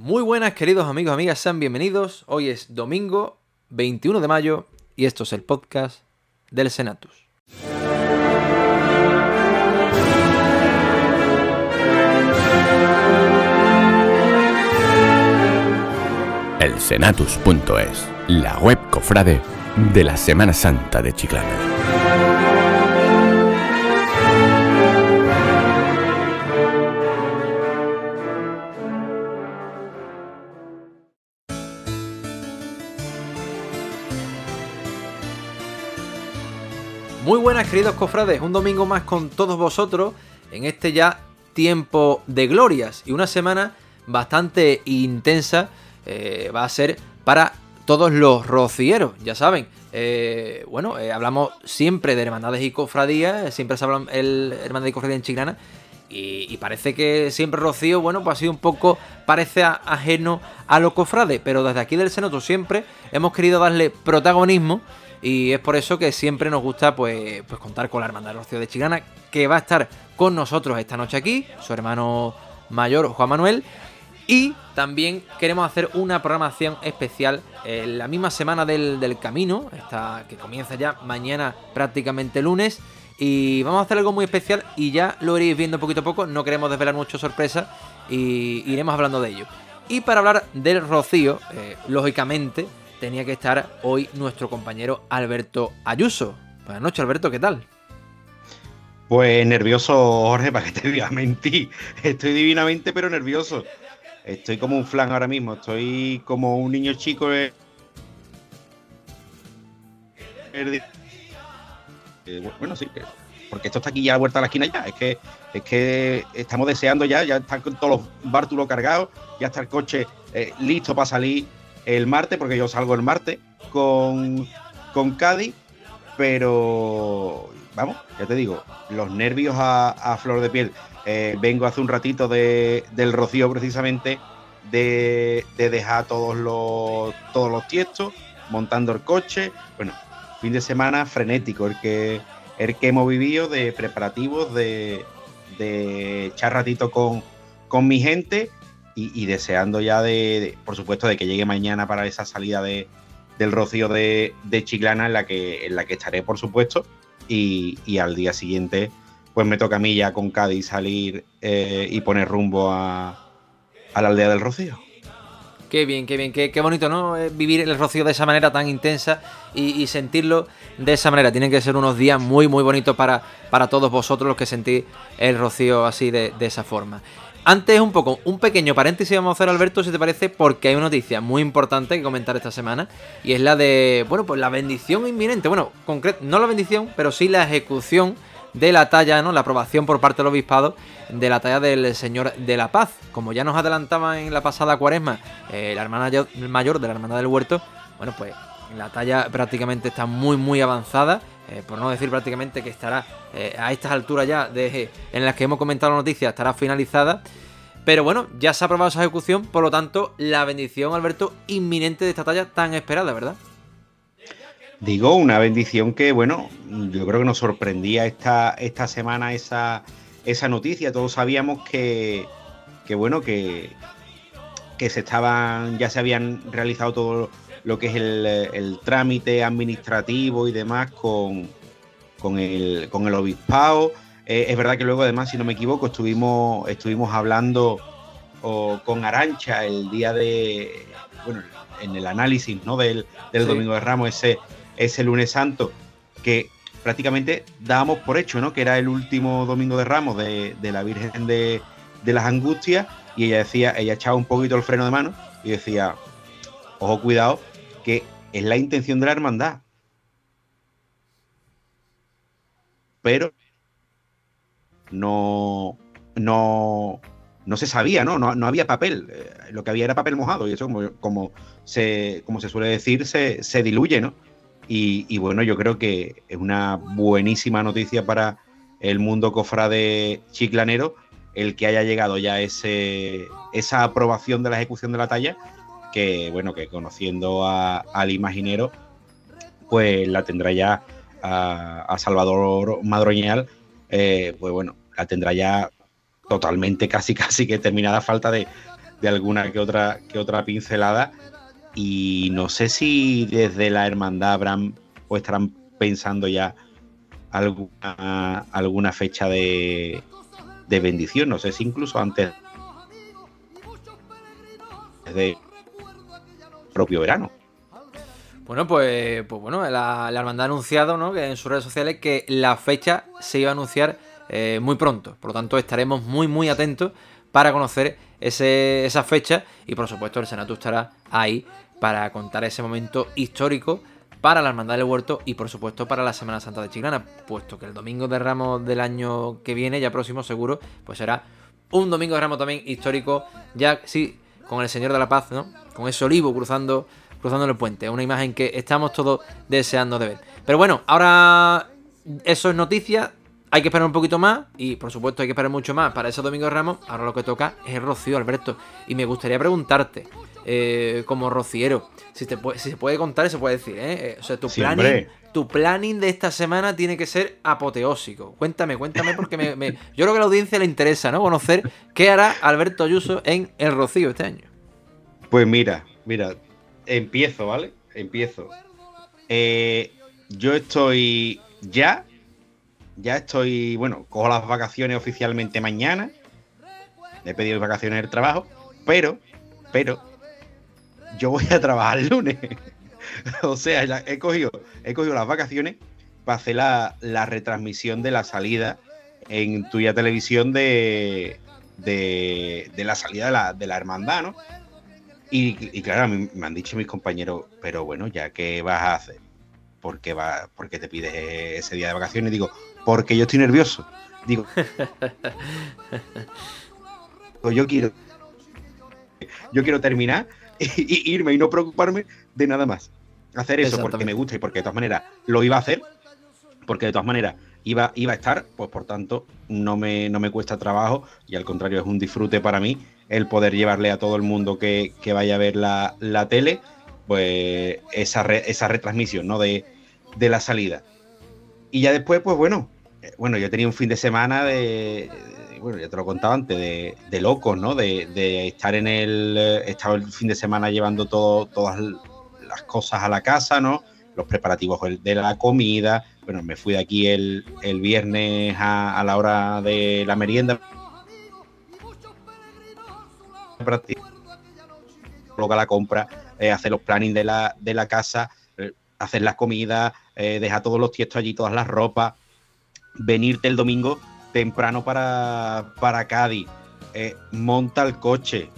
Muy buenas queridos amigos, amigas, sean bienvenidos. Hoy es domingo 21 de mayo y esto es el podcast del Senatus. El Senatus.es, la web cofrade de la Semana Santa de Chiclana. Muy buenas queridos cofrades, un domingo más con todos vosotros en este ya tiempo de glorias y una semana bastante intensa eh, va a ser para todos los rocieros, ya saben. Eh, bueno, eh, hablamos siempre de hermandades y cofradías, siempre se habla el hermandad y cofradía en Chiclana y, parece que siempre Rocío, bueno, pues ha sido un poco, parece ajeno a los cofrades, pero desde aquí del Senoto siempre hemos querido darle protagonismo y es por eso que siempre nos gusta pues, pues contar con la Hermandad de Rocío de Chigana, que va a estar con nosotros esta noche aquí, su hermano mayor Juan Manuel. Y también queremos hacer una programación especial en la misma semana del, del camino, que comienza ya mañana prácticamente lunes. Y vamos a hacer algo muy especial y ya lo iréis viendo poquito a poco. No queremos desvelar mucho sorpresa y iremos hablando de ello. Y para hablar del Rocío, eh, lógicamente, tenía que estar hoy nuestro compañero Alberto Ayuso. Buenas noches, Alberto, ¿qué tal? Pues nervioso, Jorge, para que te diga mentir. Estoy divinamente, pero nervioso. Estoy como un flan ahora mismo. Estoy como un niño chico. Eh, bueno, sí, porque esto está aquí ya a vuelta a la esquina ya. Es que, es que estamos deseando ya, ya están con todos los bártulos cargados, ya está el coche eh, listo para salir el martes, porque yo salgo el martes con, con Cádiz, pero vamos, ya te digo, los nervios a, flor de piel. Eh, vengo hace un ratito de, del Rocío precisamente de, de, dejar todos los, todos los tiestos, montando el coche. Bueno, fin de semana frenético el que, el que hemos vivido de preparativos, de, de echar ratito con, con mi gente y, deseando ya de, por supuesto, de que llegue mañana para esa salida de, del Rocío de, de, Chiclana en la, que, en la que estaré, por supuesto, y, y, al día siguiente, pues me toca a mí ya con Cádiz salir eh, y poner rumbo a, a, la aldea del Rocío. Qué bien, qué bien, qué, qué bonito, ¿no? Eh, vivir el Rocío de esa manera tan intensa y, y, sentirlo de esa manera. Tienen que ser unos días muy, muy bonitos para, para todos vosotros los que sentís el Rocío así de, de esa forma. Antes, un poco, un pequeño paréntesis vamos a hacer, Alberto, si te parece, porque hay una noticia muy importante que comentar esta semana. Y es la de, bueno, pues la bendición inminente. Bueno, concreto, no la bendición, pero sí la ejecución de la talla, ¿no? La aprobación por parte del obispado de la talla del Señor de la Paz. Como ya nos adelantaba en la pasada cuaresma eh, la hermana mayor de la Hermandad del Huerto, bueno, pues la talla prácticamente está muy, muy avanzada. Eh, por no decir prácticamente que estará eh, a estas alturas ya de, en las que hemos comentado la noticia, estará finalizada. Pero bueno, ya se ha aprobado esa ejecución, por lo tanto, la bendición, Alberto, inminente de esta talla tan esperada, ¿verdad? Digo, una bendición que, bueno, yo creo que nos sorprendía esta, esta semana esa, esa noticia. Todos sabíamos que, que bueno, que, que se estaban, ya se habían realizado todo lo que es el, el trámite administrativo y demás con, con, el, con el obispado. Eh, es verdad que luego, además, si no me equivoco, estuvimos, estuvimos hablando o, con Arancha el día de, bueno, en el análisis ¿no? del, del sí. Domingo de Ramos, ese, ese lunes santo, que prácticamente dábamos por hecho, ¿no? Que era el último domingo de Ramos de, de la Virgen de, de, las Angustias, y ella decía, ella echaba un poquito el freno de mano y decía, ojo, cuidado, que es la intención de la hermandad. Pero no, no, no se sabía, ¿no? No, no había papel. Eh, lo que había era papel mojado, y eso, como, como, se, como se suele decir, se, se diluye, ¿no? Y, y, bueno, yo creo que es una buenísima noticia para el mundo cofrade chiclanero el que haya llegado ya ese, esa aprobación de la ejecución de la talla, que bueno, que conociendo a, al imaginero, pues la tendrá ya a, a Salvador Madroñal, eh, pues bueno, la tendrá ya totalmente, casi casi que terminada falta de, de alguna que otra, que otra pincelada. Y no sé si desde la hermandad habrán o estarán pensando ya alguna, alguna fecha de, de bendición. No sé si incluso antes de propio verano. Bueno, pues, pues bueno, la, hermandad ha anunciado ¿no? que en sus redes sociales que la fecha se iba a anunciar eh, muy pronto. Por lo tanto, estaremos muy, muy atentos para conocer ese, esa fecha. Y por supuesto, el Senato estará ahí para contar ese momento histórico para la Hermandad del Huerto y por supuesto para la Semana Santa de Chiclana, puesto que el domingo de Ramos del año que viene, ya próximo seguro, pues será un domingo de Ramos también histórico, ya sí, con el Señor de la Paz, ¿no? Con ese olivo cruzando cruzando el puente. Una imagen que estamos todos deseando de ver. Pero bueno, ahora eso es noticia. Hay que esperar un poquito más y por supuesto hay que esperar mucho más para ese Domingo de Ramos. Ahora lo que toca es el Rocío, Alberto. Y me gustaría preguntarte, eh, como rociero, si, te si se puede contar y se puede decir, ¿eh? O sea, tu planning, tu planning de esta semana tiene que ser apoteósico. Cuéntame, cuéntame, porque me, yo creo que a la audiencia le interesa, ¿no? Conocer qué hará Alberto Ayuso en el Rocío este año. Pues mira, mira, empiezo, ¿vale? Empiezo. Eh, yo estoy ya, ya estoy, bueno, cojo las vacaciones oficialmente mañana. He pedido vacaciones del trabajo, pero, pero, yo voy a trabajar el lunes. o sea, he cogido, he cogido las vacaciones para hacer la, retransmisión de la salida en tuya televisión de, de, la salida de la, de la hermandad, ¿no? Y, claro, me han dicho mis compañeros, pero bueno, ya que vas a hacer, ¿por qué, va, porque te pides ese día de vacaciones? Digo, porque yo estoy nervioso. Digo, yo quiero, yo quiero terminar y, irme y no preocuparme de nada más. Hacer eso porque me gusta y porque de todas maneras lo iba a hacer, porque de todas maneras iba, iba a estar, pues por tanto no me, no me cuesta trabajo y al contrario es un disfrute para mí el poder llevarle a todo el mundo que, vaya a ver la, tele, pues esa, esa retransmisión ¿no? de, la salida. Y ya después, pues bueno, eh, bueno, yo tenía un fin de semana de, bueno, ya te lo contaba antes, de, de locos, ¿no? De, estar en el, eh, estaba el fin de semana llevando todo, todas las cosas a la casa, ¿no? Los preparativos de la comida. Bueno, me fui de aquí el, viernes a, a la hora de la merienda, coloca la compra, eh, hacer los plannings de la, de la casa, eh, hacer las comidas, eh, dejar todos los tiestos allí, todas las ropas, venirte el domingo temprano para, para Cádiz, monta el coche,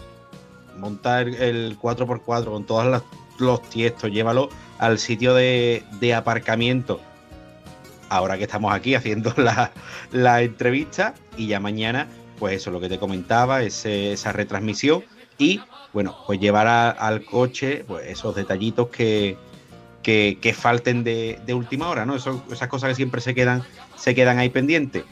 monta el, 4x4 con todos los, tiestos, llévalo al sitio de, aparcamiento. Ahora que estamos aquí haciendo la, la entrevista y ya mañana pues eso, lo que te comentaba, esa retransmisión y, bueno, pues llevar al coche pues esos detallitos que, que, falten de, última hora, ¿no? esas cosas que siempre se quedan, se quedan ahí pendientes.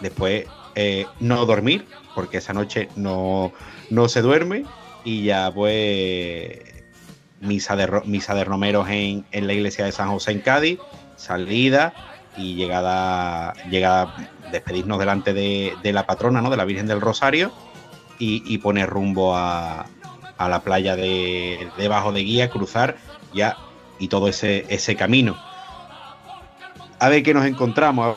Después, eh, no dormir, porque esa noche no, no se duerme y ya pues misa de, misa de romeros en, en la iglesia de San José en Cádiz, salida y llegada, llegada despedirnos delante de, la patrona, ¿no? De la Virgen del Rosario y, poner rumbo a, la playa de debajo de guía, cruzar ya y todo ese, ese camino. A ver qué nos encontramos.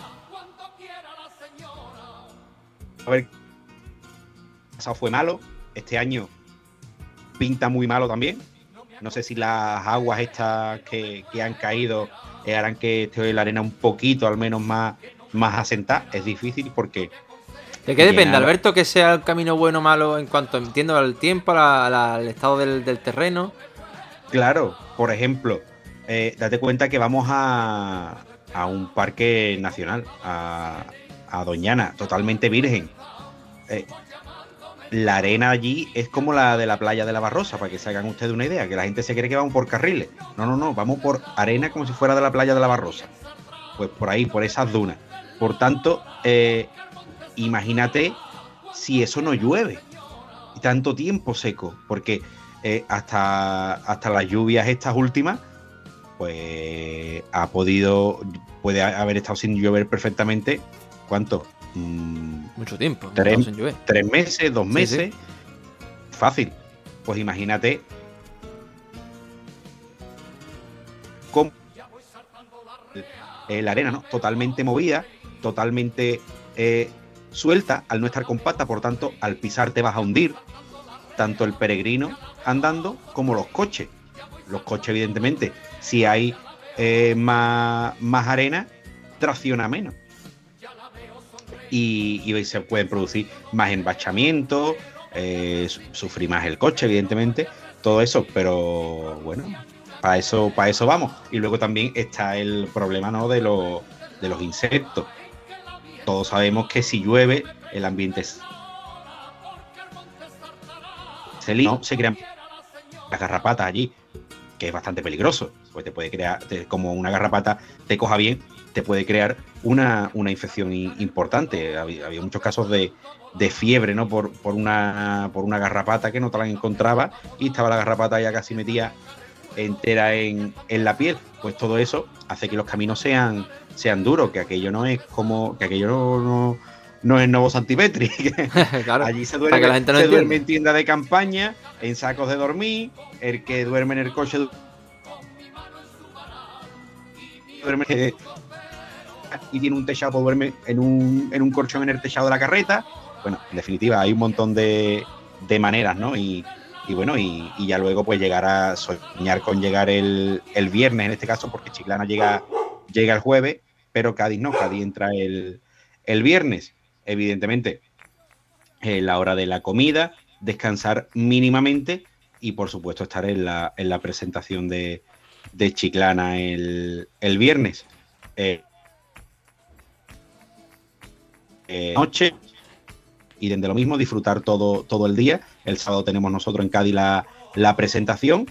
A ver. Pasado fue malo. Este año pinta muy malo también. No sé si las aguas estas que, han caído eh, harán que esté la arena un poquito, al menos más, más asentar, es difícil porque... ¿De qué depende, Alberto, que sea el camino bueno o malo en cuanto, entiendo, al tiempo, al estado del, terreno? Claro, por ejemplo, eh, date cuenta que vamos a, a un parque nacional, a, a Doñana, totalmente virgen. Eh, la arena allí es como la de la playa de la Barrosa, para que se hagan ustedes una idea, que la gente se cree que vamos por carriles. No, no, no, vamos por arena como si fuera de la playa de la Barrosa. Pues por ahí, por esas dunas. Por tanto, eh, imagínate si eso no llueve y tanto tiempo seco, porque eh, hasta, hasta las lluvias estas últimas, pues ha podido, puede haber estado sin llover perfectamente. ¿Cuánto? Mm, Mucho tiempo. Tres, tres meses, dos meses. fácil. Pues imagínate cómo la arena, ¿no? Totalmente movida, totalmente eh, suelta al no estar compacta, por tanto, al pisar te vas a hundir, tanto el peregrino andando como los coches. Los coches, evidentemente, si hay eh, más, más, arena, tracciona menos. Y, se pueden producir más embachamientos, eh, sufrir más el coche, evidentemente, todo eso, pero bueno, para eso, para eso vamos. Y luego también está el problema ¿no? de, los, de los insectos. Todos sabemos que si llueve, el ambiente se, ¿no? se crean las garrapatas allí, que es bastante peligroso, pues te puede crear, como una garrapata te coja bien, te puede crear una, infección importante. Había, muchos casos de, fiebre, ¿no? Por, por, una, por una garrapata que no te la encontraba y estaba la garrapata ya casi metida entera en, la piel. Pues todo eso hace que los caminos sean, sean duros, que aquello no es como, que aquello no, no, es Novo Santipetri. Allí se duerme, se duerme en tienda de campaña, en sacos de dormir, el que duerme en el coche duerme y tiene un techado, pues duerme en un, en un colchón en el techado de la carreta. Bueno, en definitiva, hay un montón de, de maneras, ¿no? Y, y bueno, y, ya luego pues llegar a soñar con llegar el, viernes en este caso, porque Chiclana llega, llega el jueves, pero Cádiz no, Cádiz entra el, viernes. Evidentemente, en la hora de la comida, descansar mínimamente y por supuesto estar en la, en la presentación de, Chiclana el, viernes. Eh, eh, noche y desde lo mismo disfrutar todo, todo el día. El sábado tenemos nosotros en Cádiz la, presentación,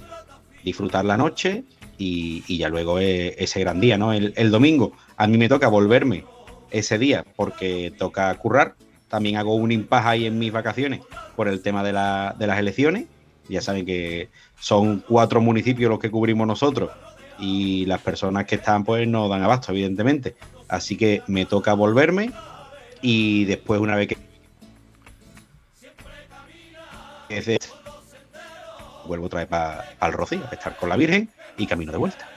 disfrutar la noche y, ya luego ese gran día, ¿no? El, domingo a mí me toca volverme ese día porque toca currar. También hago un impasse ahí en mis vacaciones por el tema de, de las elecciones. Ya saben que son cuatro municipios los que cubrimos nosotros y las personas que están pues no dan abasto, evidentemente. Así que me toca volverme y después una vez que vuelvo otra vez para el Rocío, a estar con la Virgen y camino de vuelta.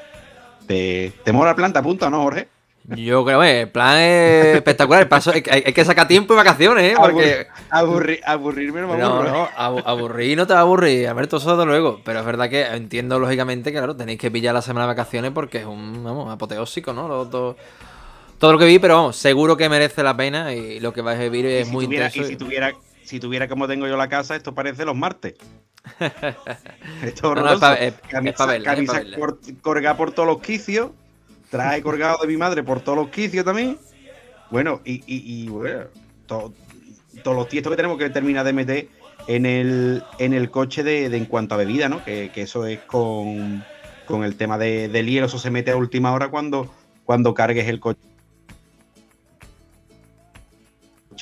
¿Te, te mola la planta, punto, no, Jorge? Yo creo que el plan es espectacular. El paso, hay, que sacar tiempo y vacaciones, ¿eh? Porque... aburrirme no me aburro. No, no, aburrir no te va a aburrir. A ver, todo eso luego. Pero es verdad que entiendo lógicamente que, claro, tenéis que pillar la semana de vacaciones porque es un, vamos, apoteósico, ¿no? todo, todo, lo que vi, pero vamos, seguro que merece la pena y lo que vais a vivir es muy interesante. Y si tuviera, si tuviera como tengo yo la casa, esto parece los martes. esto no, es camisa, colgada por todos los quicios, trae colgado de mi madre por todos los quicios también. Bueno, y, bueno, todos los tiestos que tenemos que terminar de meter en el, en el coche de, en cuanto a bebida, ¿no? Que, eso es con, el tema de, del hielo, eso se mete a última hora cuando, cuando cargues el coche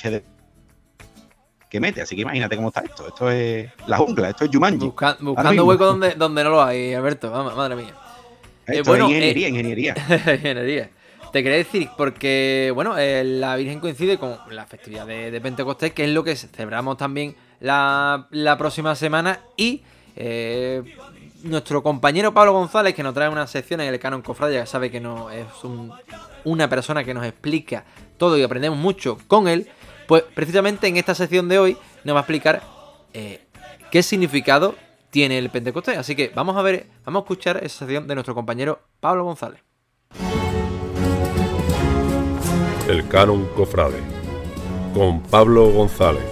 de que mete. Así que imagínate cómo está esto. Esto es la jungla, esto es Jumanji. buscando hueco donde, donde no lo hay, Alberto. madre mía. Eh, es ingeniería, eh, ingeniería. ingeniería. Te quería decir, porque, bueno, eh, la Virgen coincide con la festividad de, Pentecostés, que es lo que celebramos también la, próxima semana. Y nuestro compañero Pablo González, que nos trae una sección en el Canon Cofrade, ya sabe que no es una persona que nos explica todo y aprendemos mucho con él. Pues precisamente en esta sección de hoy nos va a explicar eh, qué significado tiene el Pentecostés. Así que vamos a ver, vamos a escuchar esa sección de nuestro compañero Pablo González. El Canon Cofrade con Pablo González.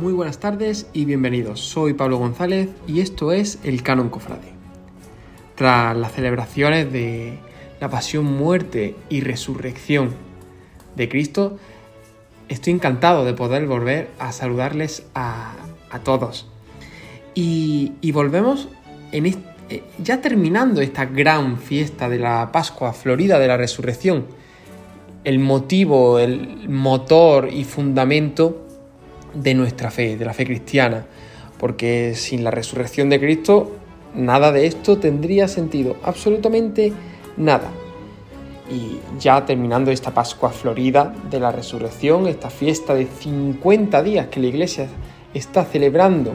Muy buenas tardes y bienvenidos. Soy Pablo González y esto es el Canon Cofrade. Tras las celebraciones de la pasión, muerte y resurrección de Cristo, estoy encantado de poder volver a saludarles a, todos. Y, volvemos en eh, ya terminando esta gran fiesta de la Pascua Florida de la Resurrección, el motivo, el motor y fundamento de nuestra fe, de la fe cristiana, porque sin la resurrección de Cristo nada de esto tendría sentido, absolutamente nada. Y ya terminando esta Pascua Florida de la Resurrección, esta fiesta de 50 días que la Iglesia está celebrando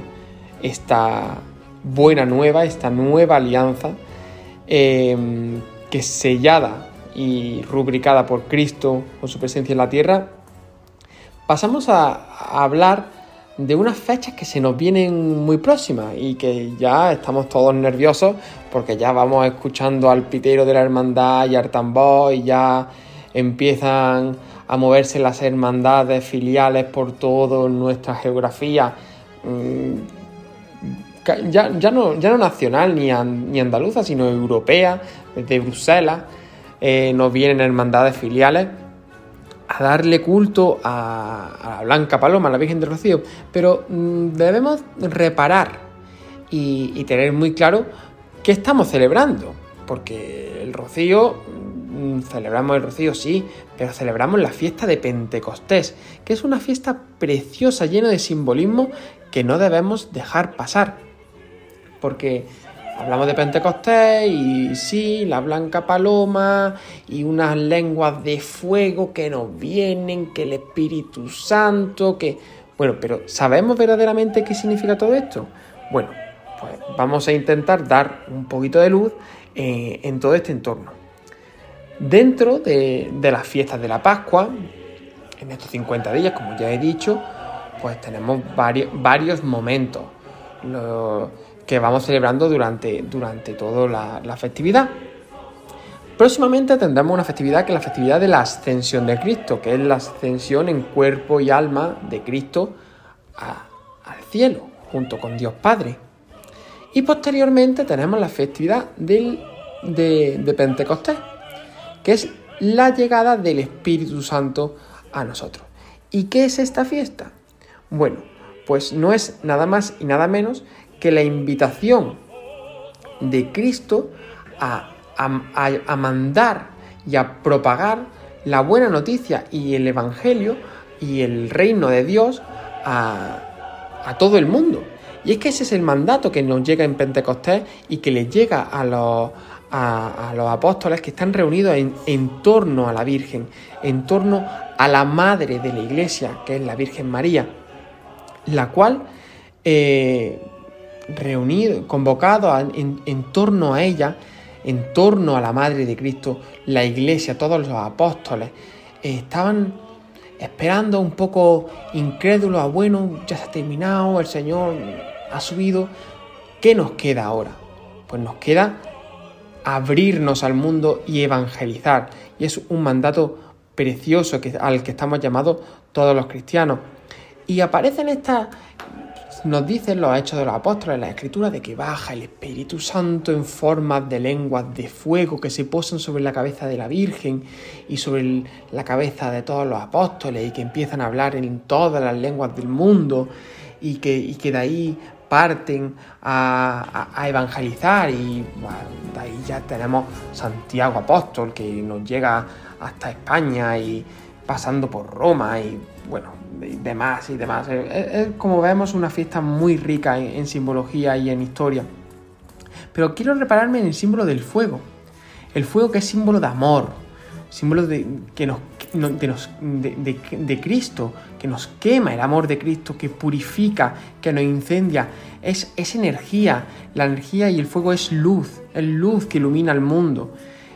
esta buena nueva, esta nueva alianza, eh, que sellada y rubricada por Cristo con su presencia en la tierra, pasamos a, hablar de unas fechas que se nos vienen muy próximas y que ya estamos todos nerviosos porque ya vamos escuchando al pitero de la hermandad y al tambor y ya empiezan a moverse las hermandades filiales por toda nuestra geografía. Mm, ya, no, ya no nacional ni, ni andaluza, sino europea, desde Bruselas, eh, nos vienen hermandades filiales a darle culto a, la Blanca Paloma, a la Virgen de Rocío, pero mm, debemos reparar y, tener muy claro qué estamos celebrando, porque el Rocío, mm, celebramos el Rocío, sí, pero celebramos la fiesta de Pentecostés, que es una fiesta preciosa, llena de simbolismo que no debemos dejar pasar porque hablamos de Pentecostés y sí, la blanca paloma y unas lenguas de fuego que nos vienen, que el Espíritu Santo, que... Bueno, pero ¿sabemos verdaderamente qué significa todo esto? Bueno, pues vamos a intentar dar un poquito de luz eh, en todo este entorno. Dentro de, las fiestas de la Pascua, en estos 50 días, como ya he dicho, pues tenemos varios, varios momentos que vamos celebrando durante, durante toda la, festividad. Próximamente tendremos una festividad que es la festividad de la ascensión de Cristo, que es la ascensión en cuerpo y alma de Cristo al cielo, junto con Dios Padre. Y posteriormente tenemos la festividad del, de, de Pentecostés, que es la llegada del Espíritu Santo a nosotros. ¿Y qué es esta fiesta? Bueno, pues no es nada más y nada menos que la invitación de Cristo a, mandar y a propagar la buena noticia y el Evangelio y el reino de Dios a, todo el mundo. Y es que ese es el mandato que nos llega en Pentecostés y que les llega a los, a, los apóstoles que están reunidos en, torno a la Virgen, en torno a la madre de la iglesia, que es la Virgen María, la cual eh, reunido, convocado en, torno a ella, en torno a la Madre de Cristo, la iglesia, todos los apóstoles, estaban esperando un poco incrédulos a bueno, ya se ha terminado, el Señor ha subido, ¿qué nos queda ahora? Pues nos queda abrirnos al mundo y evangelizar. Y es un mandato precioso que, al que estamos llamados todos los cristianos. Y aparecen estas nos dicen los hechos de los apóstoles en la escritura de que baja el Espíritu Santo en forma de lenguas de fuego que se posan sobre la cabeza de la Virgen y sobre la cabeza de todos los apóstoles y que empiezan a hablar en todas las lenguas del mundo y que, que de ahí parten a, evangelizar. Y de ahí ya tenemos Santiago Apóstol que nos llega hasta España y pasando por Roma y bueno, demás y demás. Es, como vemos una fiesta muy rica en, simbología y en historia. Pero quiero repararme en el símbolo del fuego. El fuego que es símbolo de amor, símbolo de, que nos, de, de, Cristo, que nos quema el amor de Cristo, que purifica, que nos incendia. Es, es energía, la energía y el fuego es luz, es luz que ilumina el mundo.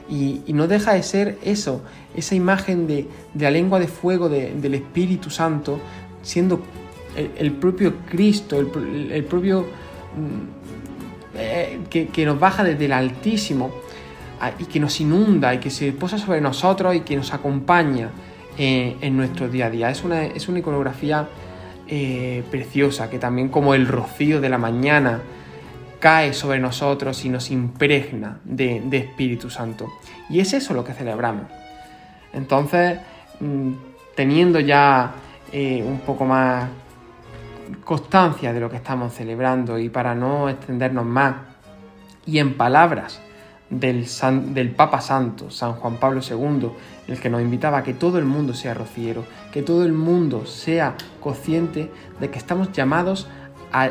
Y, no deja de ser eso, esa imagen de, la lengua de fuego del Espíritu Santo, siendo el, propio Cristo, el, propio mm, eh, que, nos baja desde el Altísimo y que nos inunda y que se posa sobre nosotros y que nos acompaña eh, en nuestro día a día. Es una, es una iconografía eh, preciosa que también como el rocío de la mañana, cae sobre nosotros y nos impregna de, Espíritu Santo. Y es eso lo que celebramos. Entonces, mm, teniendo ya eh, un poco más constancia de lo que estamos celebrando y para no extendernos más, y en palabras del, Papa Santo, San Juan Pablo II, el que nos invitaba a que todo el mundo sea rociero, que todo el mundo sea consciente de que estamos llamados a,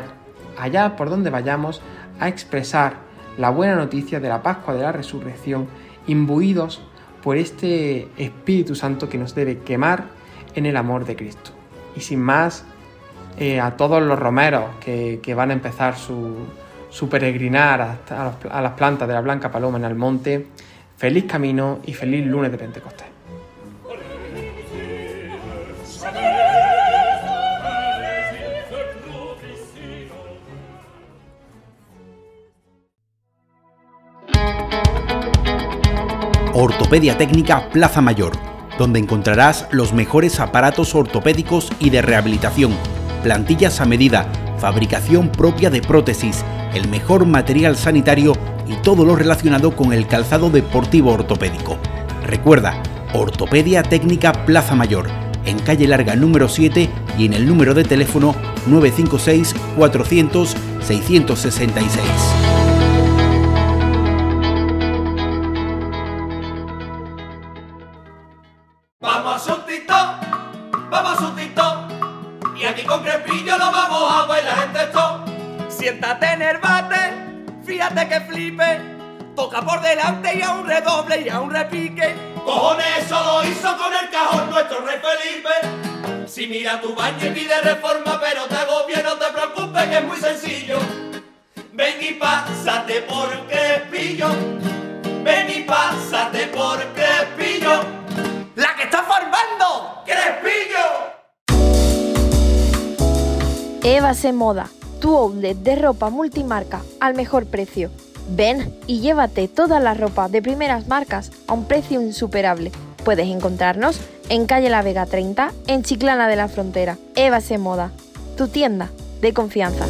allá por donde vayamos a expresar la buena noticia de la Pascua de la Resurrección, imbuidos por este Espíritu Santo que nos debe quemar en el amor de Cristo. Y sin más, eh, a todos los romeros que, van a empezar su, su peregrinar a, a las plantas de la Blanca Paloma en el monte, feliz camino y feliz lunes de Pentecostés. Ortopedia Técnica Plaza Mayor, donde encontrarás los mejores aparatos ortopédicos y de rehabilitación, plantillas a medida, fabricación propia de prótesis, el mejor material sanitario y todo lo relacionado con el calzado deportivo ortopédico. Recuerda, Ortopedia Técnica Plaza Mayor, en calle larga número 7 y en el número de teléfono 956 400 666. Toca por delante y a un redoble y a un repique. Cojones, eso lo hizo con el cajón nuestro rey Felipe. Si mira tu baño y pide reforma, pero te agobia, no te preocupes, que es muy sencillo. Ven y pásate por Crespillo. Ven y pásate por Crespillo. ¡La que está formando! ¡Crespillo! Eva se moda, tu outlet de ropa multimarca al mejor precio. Ven y llévate toda la ropa de primeras marcas a un precio insuperable. Puedes encontrarnos en calle La Vega 30, en Chiclana de la Frontera. Eva se moda, tu tienda de confianza.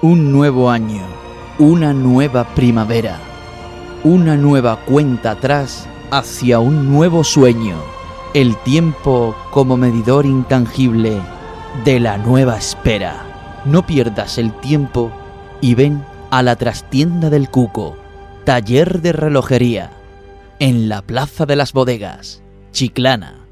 Un nuevo año, una nueva primavera, una nueva cuenta atrás hacia un nuevo sueño. El tiempo como medidor intangible de la nueva espera. No pierdas el tiempo y ven a la trastienda del Cuco, taller de relojería, en la Plaza de las Bodegas, Chiclana.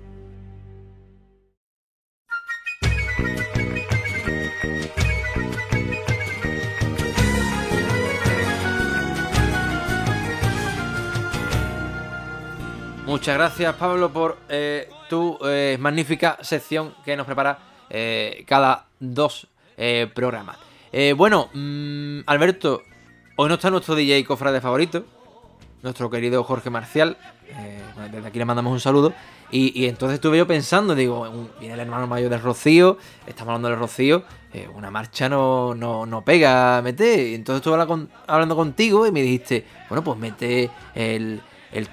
Muchas gracias Pablo por eh, tu eh, magnífica sección que nos prepara eh, cada dos programas. Bueno, mm, Alberto, hoy no está nuestro DJ cofrade favorito, nuestro querido Jorge Marcial. desde aquí le mandamos un saludo. Y, entonces estuve yo pensando, digo, viene el hermano mayor del Rocío, estamos hablando del Rocío, una marcha no, no, pega, mete. Y entonces estuve hablando, contigo y me dijiste, bueno, pues mete el,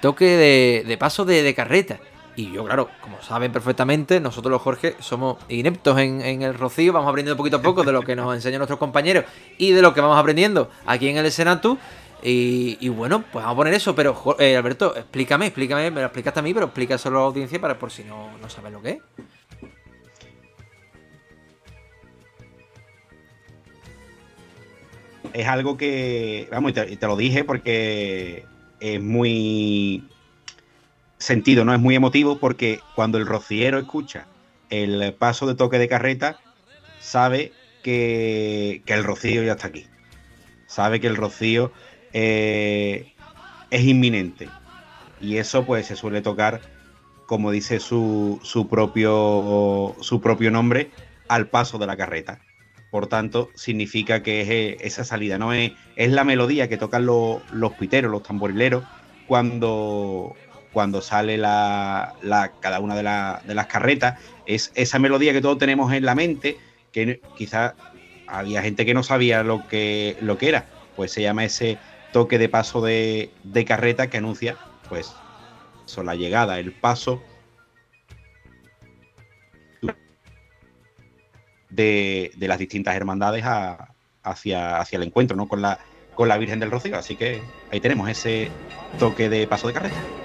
toque de, paso de, carreta. Y yo, claro, como saben perfectamente, nosotros los Jorge somos ineptos en, el rocío, vamos aprendiendo poquito a poco de lo que nos enseñan nuestros compañeros y de lo que vamos aprendiendo aquí en el Senatu. Y, bueno, pues vamos a poner eso, pero eh, Alberto, explícame, explícame, me lo explicaste a mí, pero explícaselo a la audiencia para por si no, no saben lo que es. Es algo que, vamos, y te lo dije porque es muy sentido, ¿no? Es muy emotivo porque cuando el rociero escucha el paso de toque de carreta, sabe que, el rocío ya está aquí. Sabe que el rocío eh, es inminente. Y eso pues se suele tocar, como dice su, su, propio, su propio nombre, al paso de la carreta. Por tanto, significa que eh, esa salida, ¿no? Es, es la melodía que tocan los, piteros, los tamborileros, cuando, cuando sale la, cada una de, las carretas, es esa melodía que todos tenemos en la mente, que quizás había gente que no sabía lo que, lo que era, pues se llama ese toque de paso de, carreta que anuncia, pues, son la llegada, el paso de, las distintas hermandades hacia, hacia el encuentro, ¿no? Con la, con la Virgen del Rocío. Así que ahí tenemos ese toque de paso de carreta.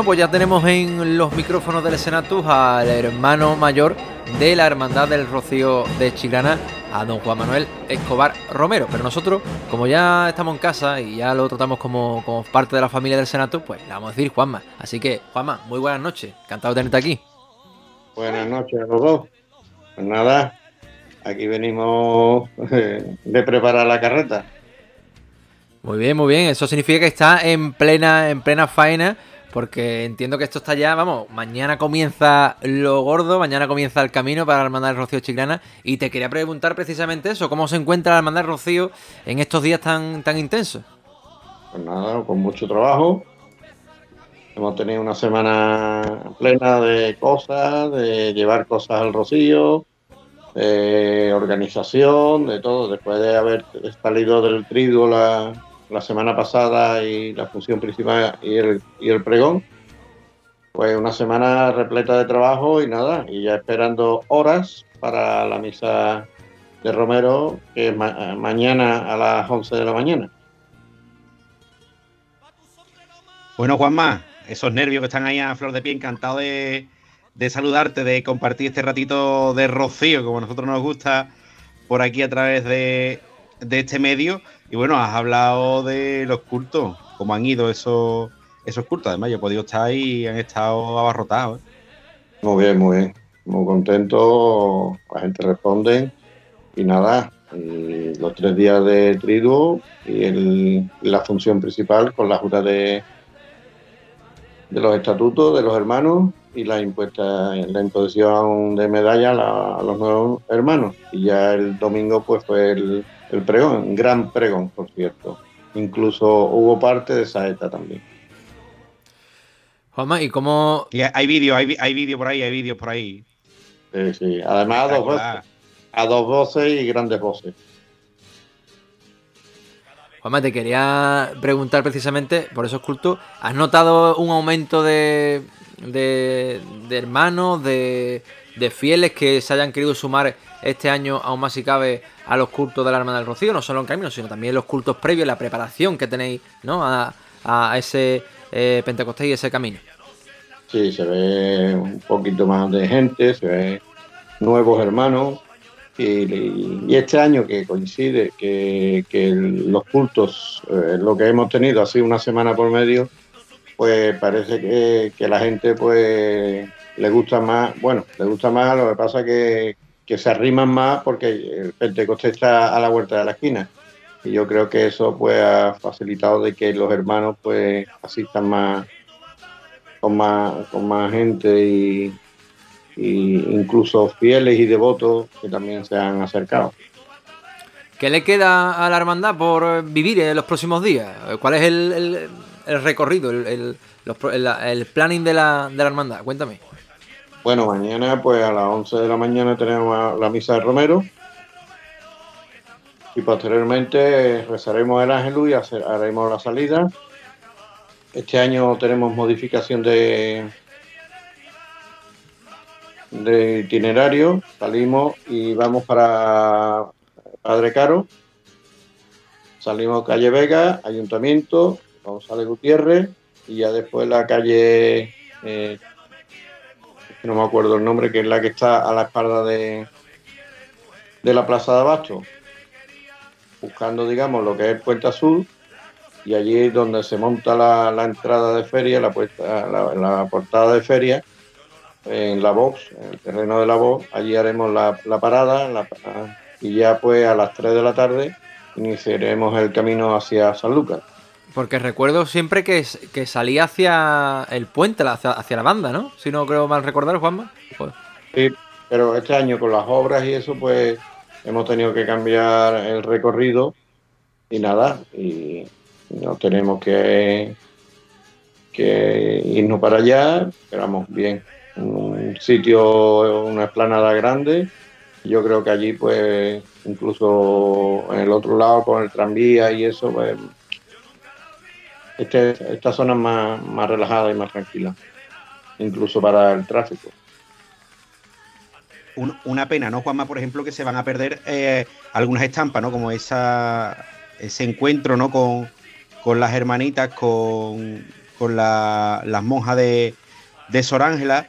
Bueno, pues ya tenemos en los micrófonos del Senatus al hermano mayor de la Hermandad del Rocío de Chiclana, a don Juan Manuel Escobar Romero. Pero nosotros, como ya estamos en casa y ya lo tratamos como, como parte de la familia del Senatus, pues le vamos a decir Juanma. Así que, Juanma, muy buenas noches. Encantado de tenerte aquí. Buenas noches a los dos. Pues nada, aquí venimos eh, de preparar la carreta. Muy bien, muy bien. Eso significa que está en plena, en plena faena. Porque entiendo que esto está ya, vamos, mañana comienza lo gordo, mañana comienza el camino para la Hermandad Rocío Chiclana. Y te quería preguntar precisamente eso, ¿cómo se encuentra la Hermandad Rocío en estos días tan, tan intensos? Pues nada, con mucho trabajo. Hemos tenido una semana plena de cosas, de llevar cosas al Rocío, de organización, de todo. Después de haber salido del trigo la, la semana pasada y la función principal y el, y el pregón. Pues una semana repleta de trabajo y nada, y ya esperando horas para la misa de Romero, que es ma- mañana a las 11 de la mañana. Bueno, Juanma, esos nervios que están ahí a flor de pie, encantado de, de saludarte, de compartir este ratito de rocío, como a nosotros nos gusta, por aquí a través de, de este medio. Y bueno, has hablado de los cultos, cómo han ido esos, esos cultos. Además, yo he podido estar ahí y han estado abarrotados. ¿eh? Muy bien, muy bien. Muy contento, la gente responde y nada, los tres días de triduo y el- la función principal con la Junta de, de los estatutos de los hermanos y la impuesta la imposición de medalla a, a los nuevos hermanos. Y ya el domingo pues fue el, el pregón, un gran pregón, por cierto. Incluso hubo parte de saeta también. Juanma, ¿y cómo...? Y hay vídeos, hay, hay vídeos por ahí, hay vídeos por ahí. Sí, sí. Además a dos voces, a dos voces y grandes voces. Juanma, te quería preguntar precisamente por esos cultos. ¿Has notado un aumento de, de, de hermanos, de, de fieles que se hayan querido sumar este año, aún más si cabe, a los cultos de la Hermandad del Rocío? No solo en camino, sino también los cultos previos, la preparación que tenéis ¿no? a, ese eh, Pentecostés y ese camino. Sí, se ve un poquito más de gente, se ve nuevos hermanos. Y, este año que coincide que, los cultos, eh, lo que hemos tenido sido una semana por medio, pues parece que, que la gente pues le gusta más, bueno, le gusta más, lo que pasa que, que se arriman más porque el Pentecostés está a la vuelta de la esquina. Y yo creo que eso pues ha facilitado de que los hermanos pues asistan más con más, con más gente y, incluso fieles y devotos que también se han acercado. ¿Qué le queda a la hermandad por vivir en los próximos días? ¿Cuál es el, el- el recorrido, el- el planning de la, de la hermandad? Cuéntame. Bueno, mañana pues a las 11 de la mañana tenemos la misa de Romero. Y posteriormente rezaremos el ángel y haremos la salida. Este año tenemos modificación de, de itinerario, salimos y vamos para Padre Caro, salimos calle Vega, Ayuntamiento, González Gutiérrez y ya después la calle eh, no me acuerdo el nombre, que es la que está a la espalda de, de la Plaza de Abasto, buscando, digamos, lo que es Puente Azul, y allí es donde se monta la, la entrada de feria, la, puesta, la, portada de feria, en la box, en el terreno de la box, allí haremos la, la parada, y ya pues a las 3 de la tarde iniciaremos el camino hacia San Lucas. Porque recuerdo siempre que, que salía hacia el puente, hacia, hacia la banda, ¿no? Si no creo mal recordar, Juanma. Sí, pero este año con las obras y eso, pues hemos tenido que cambiar el recorrido y nada, y no tenemos que, que irnos para allá, esperamos bien, un sitio, una esplanada grande, yo creo que allí pues incluso en el otro lado con el tranvía y eso, pues este, esta zona es más, más relajada y más tranquila, incluso para el tráfico. Un- una pena, ¿no, Juanma? Por ejemplo, que se van a perder eh, algunas estampas, ¿no? Como esa, ese encuentro, ¿no? Con, con las hermanitas, con, con las monjas de, de Sor Ángela,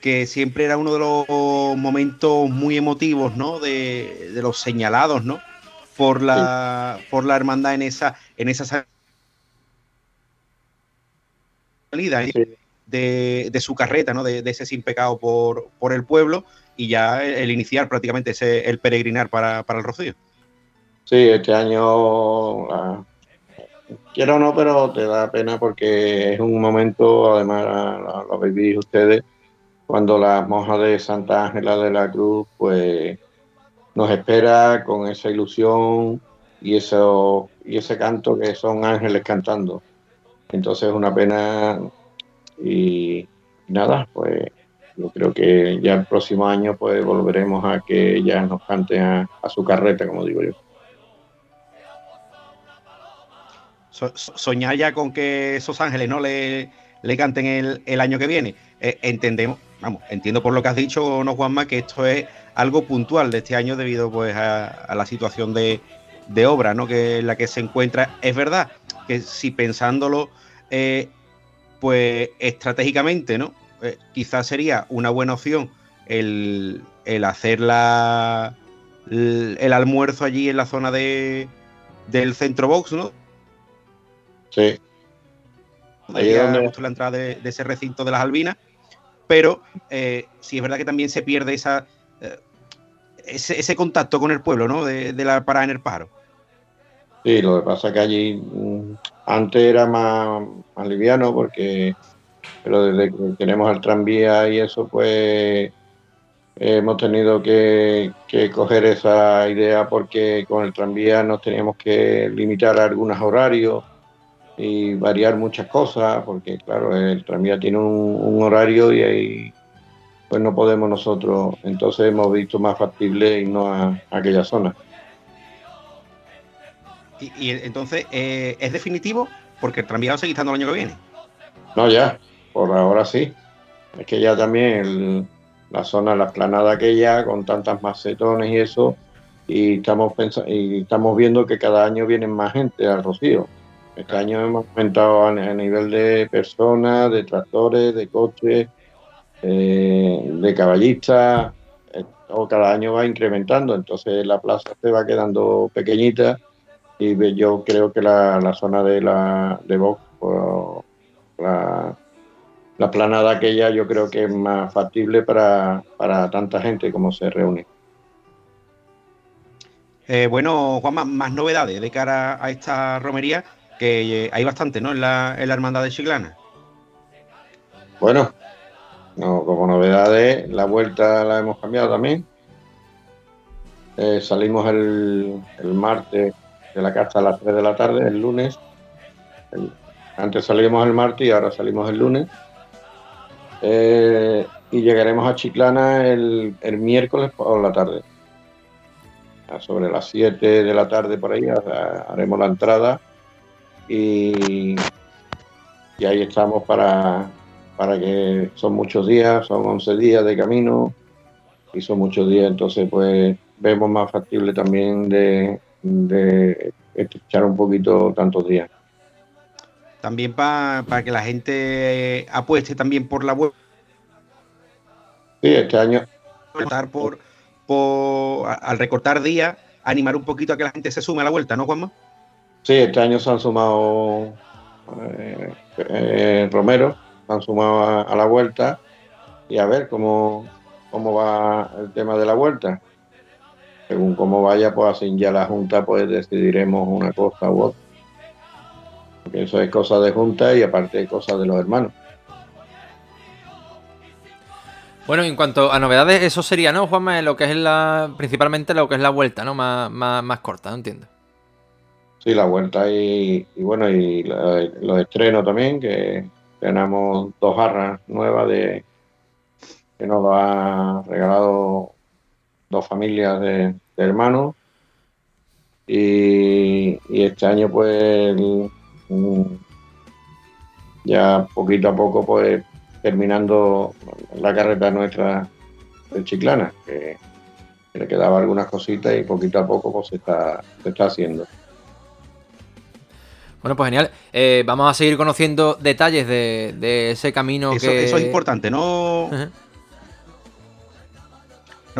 que siempre era uno de los momentos muy emotivos, ¿no? De, los señalados, ¿no? Por la, por la hermandad en esa, en esa salida de, de, su carreta, ¿no? De, ese sin pecado por, por, el pueblo y ya el, iniciar prácticamente ese, el peregrinar para, para el Rocío. Sí, este año quiero o no, pero te da pena porque es un momento, además lo, vivís ustedes, cuando la monja de Santa Ángela de la Cruz, pues nos espera con esa ilusión y, eso, y ese canto que son ángeles cantando. Entonces es una pena y nada, pues yo creo que ya el próximo año pues volveremos a que ella nos cante a su carreta, como digo yo. soñar ya con que esos ángeles no le, le canten el, el, año que viene. Eh, entendemos, vamos, entiendo por lo que has dicho, no Juanma, que esto es algo puntual de este año debido pues a, la situación de, de, obra, ¿no? Que en la que se encuentra. Es verdad que si pensándolo, eh, pues estratégicamente, ¿no? Eh, quizás sería una buena opción el, el hacer la, el, el, almuerzo allí en la zona de, del centro box, ¿no? Sí. Ahí es donde la entrada de, ese recinto de las Albinas, pero eh, sí es verdad que también se pierde esa, eh, ese, contacto con el pueblo, ¿no? De, la parada en el paro. Sí, lo que pasa es que allí mm, antes era más, liviano porque, pero desde que tenemos el tranvía y eso, pues hemos tenido que, que, coger esa idea porque con el tranvía nos teníamos que limitar a algunos horarios y variar muchas cosas, porque claro, el tranvía tiene un, horario y ahí pues no podemos nosotros, entonces hemos visto más factible irnos a, aquella zona. Y, entonces, eh, ¿es definitivo? Porque el tranvía va a seguir estando el año que viene. No, ya, por ahora sí. Es que ya también la zona, la esplanada aquella, con tantas macetones y eso, y estamos, y estamos viendo que cada año vienen más gente al Rocío. Este año hemos aumentado a, nivel de personas, de tractores, de coches, eh, de caballistas. Eh, cada año va incrementando, entonces la plaza se va quedando pequeñita y yo creo que la, zona de la de Vox, la, la, planada aquella, yo creo que es más factible para, tanta gente como se reúne. Eh, bueno, Juanma, más novedades de cara a esta romería que eh, hay bastante, ¿no? En la, hermandad de Chiclana. Bueno, como novedades, la vuelta la hemos cambiado también. Eh, salimos el, martes de la casa a las 3 de la tarde, el lunes. antes salíamos el martes y ahora salimos el lunes. Eh, y llegaremos a Chiclana el, el, miércoles por la tarde. Sobre las 7 de la tarde por ahí haremos la entrada y, ahí estamos para, para que son muchos días, son 11 días de camino y son muchos días, entonces pues vemos más factible también de, de echar un poquito tantos días. También para que la gente apueste también por la web. Sí, este año. Por, por, al recortar días, animar un poquito a que la gente se sume a la vuelta, ¿no, Juanma? Sí, este año se han sumado eh, eh, Romero, se han sumado a, la vuelta y a ver cómo, cómo va el tema de la vuelta. Según cómo vaya, pues así ya la Junta pues decidiremos una cosa u otra. Porque eso es cosa de Junta y aparte cosa de los hermanos. Bueno, en cuanto a novedades, eso sería, ¿no, Juanma? Lo que es la. principalmente lo que es la vuelta, ¿no? Más, más, más corta, ¿no entiendo? Sí, la vuelta y, bueno, y los estrenos también, que tenemos dos jarras nuevas de que nos lo ha regalado dos familias de, hermanos. Y, este año pues ya poquito a poco pues terminando la carrera nuestra de Chiclana, que, le quedaba algunas cositas y poquito a poco pues se está, se está haciendo. Bueno, pues genial. Eh, vamos a seguir conociendo detalles de, ese camino eso, que... Eso es importante, ¿no?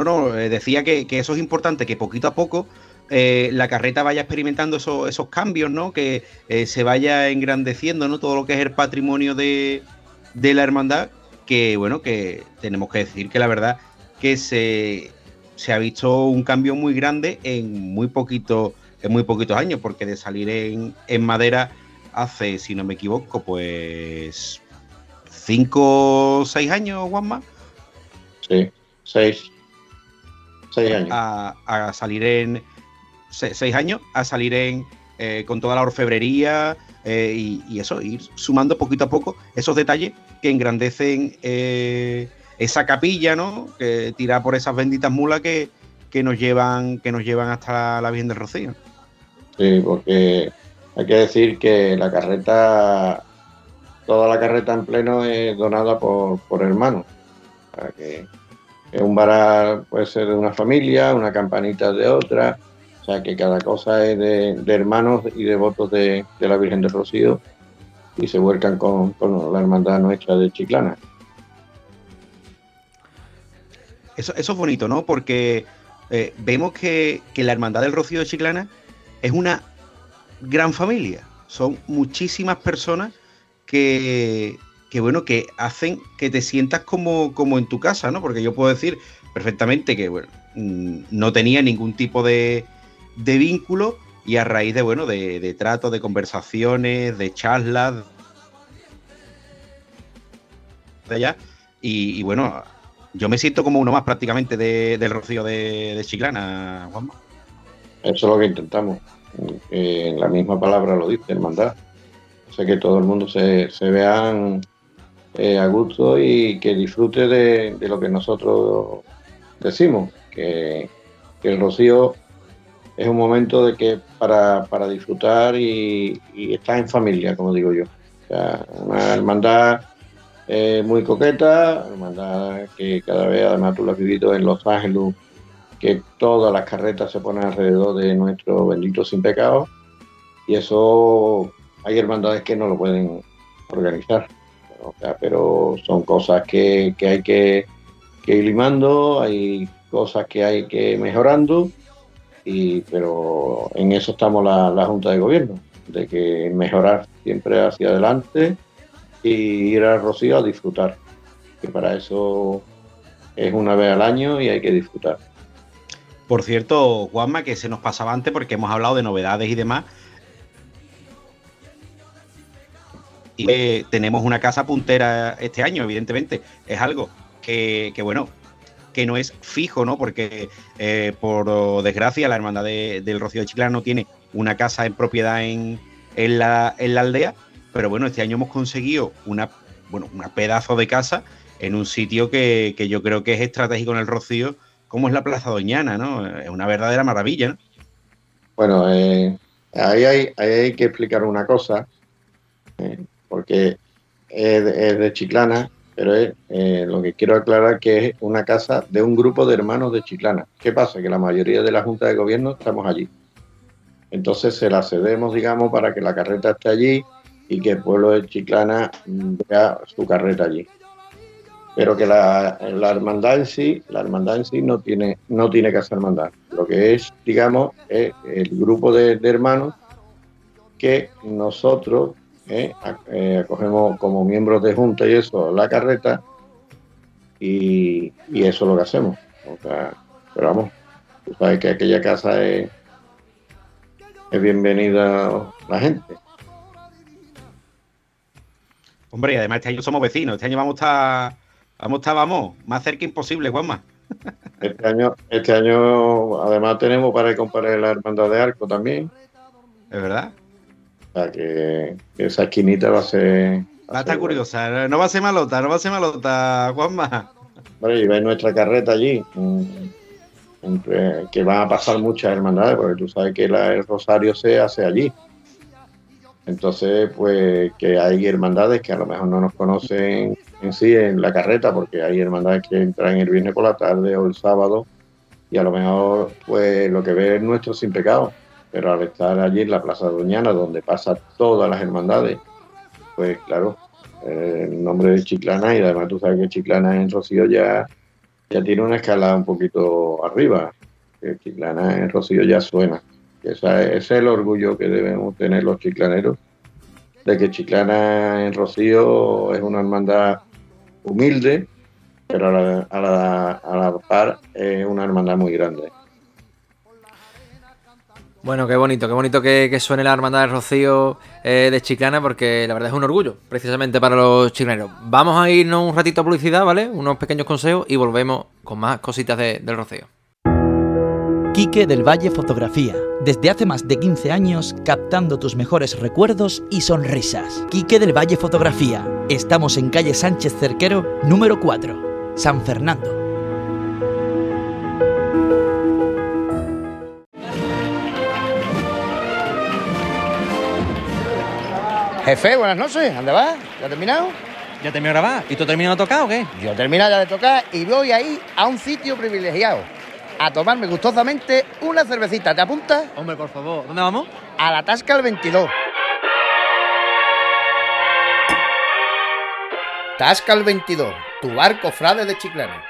No, no, eh, decía que, eso es importante, que poquito a poco eh, la carreta vaya experimentando esos, cambios, ¿no? Que se vaya engrandeciendo, ¿no? Todo lo que es el patrimonio de, la hermandad, que bueno, que tenemos que decir que la verdad que se, ha visto un cambio muy grande en muy poquito en muy poquitos años, porque de salir en, madera hace, si no me equivoco, pues cinco o seis años, Juanma. Sí, seis. Seis años. A, salir en. seis años, a salir en. Eh, con toda la orfebrería eh, y, eso, ir sumando poquito a poco esos detalles que engrandecen eh, esa capilla, ¿no? Que tira por esas benditas mulas que, que nos llevan, que nos llevan hasta la Virgen del Rocío. Sí, porque hay que decir que la carreta, toda la carreta en pleno es donada por, por hermanos. que, un varal puede ser de una familia, una campanita de otra, o sea que cada cosa es de, hermanos y devotos de, la Virgen del Rocío y se vuelcan con, la hermandad nuestra de Chiclana. Eso, eso es bonito, ¿no? Porque eh, vemos que, que la hermandad del Rocío de Chiclana es una gran familia. Son muchísimas personas que, bueno, que hacen que te sientas como, como en tu casa, ¿no? Porque yo puedo decir perfectamente que, bueno, mm, no tenía ningún tipo de, de vínculo y a raíz de, bueno, de, de tratos, de conversaciones, de charlas, de allá, y, bueno, yo me siento como uno más prácticamente del Rocío de, de Chiclana, Juanma. Eso es lo que intentamos. en la misma palabra lo dice, hermandad. O sea, que todo el mundo se, se vean eh, a gusto y que disfrute de, lo que nosotros decimos, que, el rocío es un momento de que para, disfrutar y, estar en familia, como digo yo. O sea, una hermandad eh, muy coqueta, hermandad que cada vez, además tú lo has vivido en Los Ángeles, que todas las carretas se ponen alrededor de nuestro bendito sin pecado y eso hay hermandades que no lo pueden organizar. Pero son cosas que, hay que, ir limando, hay cosas que hay que mejorando, y, pero en eso estamos la, la Junta de Gobierno, de que mejorar siempre hacia adelante y ir a Rocío a disfrutar, que para eso es una vez al año y hay que disfrutar. Por cierto, Juanma, que se nos pasaba antes porque hemos hablado de novedades y demás. Tenemos una casa puntera este año, evidentemente. Es algo que, bueno, que no es fijo, ¿no? Porque eh, por desgracia la hermandad del Rocío de Chiclana no tiene una casa en propiedad en, la, aldea, pero bueno, este año hemos conseguido una, bueno, una pedazo de casa en un sitio que, que yo creo que es estratégico en el Rocío cómo es la Plaza Doñana, ¿no? Es una verdadera maravilla, ¿no? Bueno, eh, ahí, hay, que explicar una cosa, eh, porque es, de Chiclana, pero eh, lo que quiero aclarar que es una casa de un grupo de hermanos de Chiclana. ¿Qué pasa? Que la mayoría de la Junta de Gobierno estamos allí. Entonces se la cedemos, digamos, para que la carreta esté allí y que el pueblo de Chiclana vea su carreta allí pero que la, hermandad en sí, la hermandad sí no tiene, no tiene que ser hermandad. Lo que es, digamos, es el grupo de, hermanos que nosotros eh, eh, acogemos como miembros de junta y eso, la carreta, y, eso es lo que hacemos. pero vamos, tú sabes que aquella casa es, es bienvenida la gente. Hombre, y además este año somos vecinos, este año vamos a estar Vamos, más cerca imposible, Juanma. Este año, este año además tenemos para comparar la hermandad de arco también. ¿Es verdad? O sea que, esa esquinita va a ser. Va a estar curiosa, no va a ser malota, no va a ser malota, Juanma. Bueno, y ves nuestra carreta allí, mm, que van a pasar muchas hermandades, porque tú sabes que el rosario se hace allí. Entonces, pues que hay hermandades que a lo mejor no nos conocen en sí en la carreta, porque hay hermandades que entran el viernes por la tarde o el sábado, y a lo mejor pues lo que ve es nuestro sin pecado. Pero al estar allí en la Plaza Doñana, donde pasan todas las hermandades, pues claro, eh, el nombre de Chiclana, y además tú sabes que Chiclana en Rocío ya, ya tiene una escala un poquito arriba, que Chiclana en Rocío ya suena. ese es el orgullo que debemos tener los chiclaneros, de que Chiclana en Rocío es una hermandad humilde, pero a la, a la par es una hermandad muy grande. Bueno, qué bonito, qué bonito que, suene la hermandad de Rocío eh, de Chiclana, porque la verdad es un orgullo, precisamente para los chiclaneros. Vamos a irnos un ratito a publicidad, ¿vale? Unos pequeños consejos y volvemos con más cositas del Rocío. Quique del Valle Fotografía. Desde hace más de 15 años captando tus mejores recuerdos y sonrisas. Quique del Valle Fotografía. Estamos en calle Sánchez Cerquero, número 4, San Fernando. Jefe, buenas noches. ¿Dónde vas? ¿Ya has terminado? Ya terminó de grabar. ¿Y tú terminado de tocar o qué? Yo he terminado ya de tocar y voy ahí a un sitio privilegiado. A tomarme gustosamente una cervecita. ¿Te apuntas? Hombre, por favor. ¿Dónde vamos? A la Tasca el 22. Tasca el 22. Tu barco frade de Chiclana.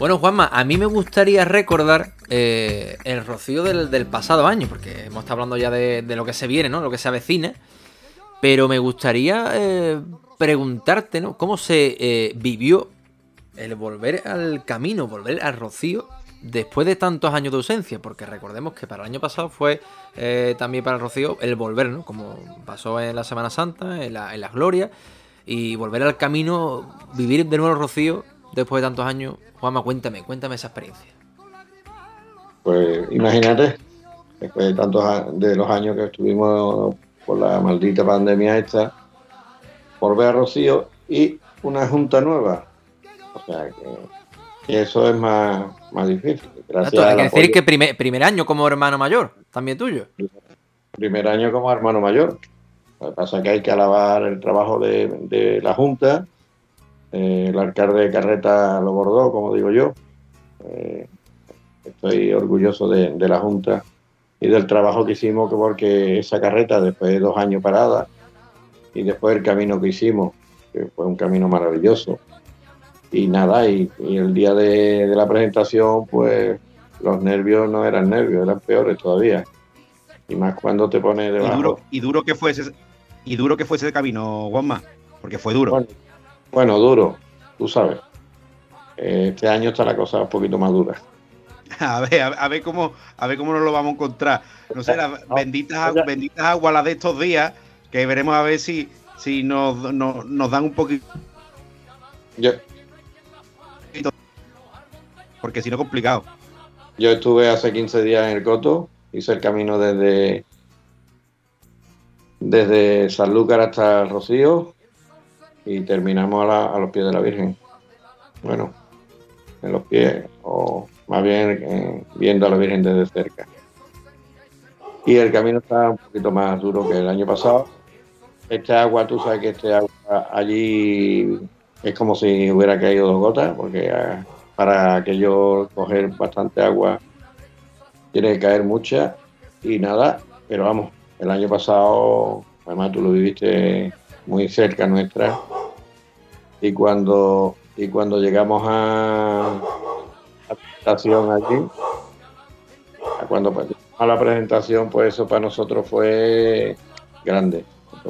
Bueno, Juanma, a mí me gustaría recordar eh, el rocío del, pasado año, porque hemos estado hablando ya de, lo que se viene, ¿no? Lo que se avecina. Pero me gustaría eh, preguntarte, ¿no? ¿Cómo se eh, vivió el volver al camino, volver al rocío después de tantos años de ausencia? Porque recordemos que para el año pasado fue también para el rocío el volver, ¿no? Como pasó en la Semana Santa, en, la, en glorias. Y volver al camino, vivir de nuevo el rocío después de tantos años. Juanma, cuéntame, cuéntame esa experiencia. Pues imagínate, después de tantos de los años que estuvimos por la maldita pandemia esta, por ver a Rocío y una junta nueva. O sea que, eso es más, más difícil. Gracias hay que decir que primer, primer año como hermano mayor, también tuyo. Primer año como hermano mayor. Lo que pasa es que hay que alabar el trabajo de, de la Junta eh, el alcalde de Carreta lo bordó, como digo yo. Eh, estoy orgulloso de, la Junta y del trabajo que hicimos, porque esa carreta, después de dos años parada, y después el camino que hicimos, que fue un camino maravilloso. Y nada, y, el día de, la presentación, pues los nervios no eran nervios, eran peores todavía. Y más cuando te pones debajo. Y duro, y duro que fuese, y duro que fuese el camino, Juanma, porque fue duro. Bueno, duro, tú sabes. Este año está la cosa un poquito más dura. A ver, a, ver cómo, a ver cómo nos lo vamos a encontrar. No sé, las benditas, benditas aguas las de estos días, que veremos a ver si, si nos, nos, dan un poquito. Yo. Porque si no, complicado. Yo estuve hace 15 días en el Coto, hice el camino desde desde Sanlúcar hasta Rocío, y terminamos a, los pies de la Virgen. Bueno, en los pies, o más bien eh, viendo a la Virgen desde cerca. Y el camino está un poquito más duro que el año pasado. Este agua, tú sabes que este agua allí es como si hubiera caído dos gotas, porque ah, para que coger bastante agua tiene que caer mucha y nada, pero vamos, el año pasado, además tú lo viviste muy cerca nuestra. Y cuando, y cuando llegamos a, la presentación aquí, cuando a la presentación, pues eso para nosotros fue grande.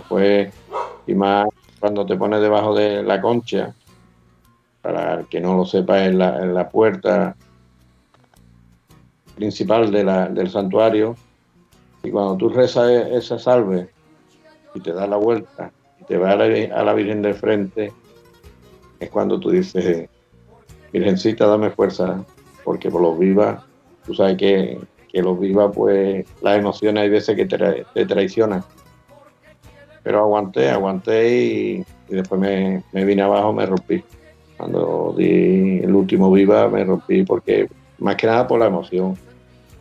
fue, y más cuando te pones debajo de la concha, para el que no lo sepa, en la, en la puerta principal de la- del santuario, y cuando tú rezas esa salve y te das la vuelta te vas a la, Virgen del frente, es cuando tú dices, Virgencita, dame fuerza, porque por los vivas, tú sabes que, que los vivas, pues las emociones hay veces que te, te traicionan. Pero aguanté, aguanté y, y después me, me vine abajo, me rompí. Cuando di el último viva, me rompí porque, más que nada por la emoción,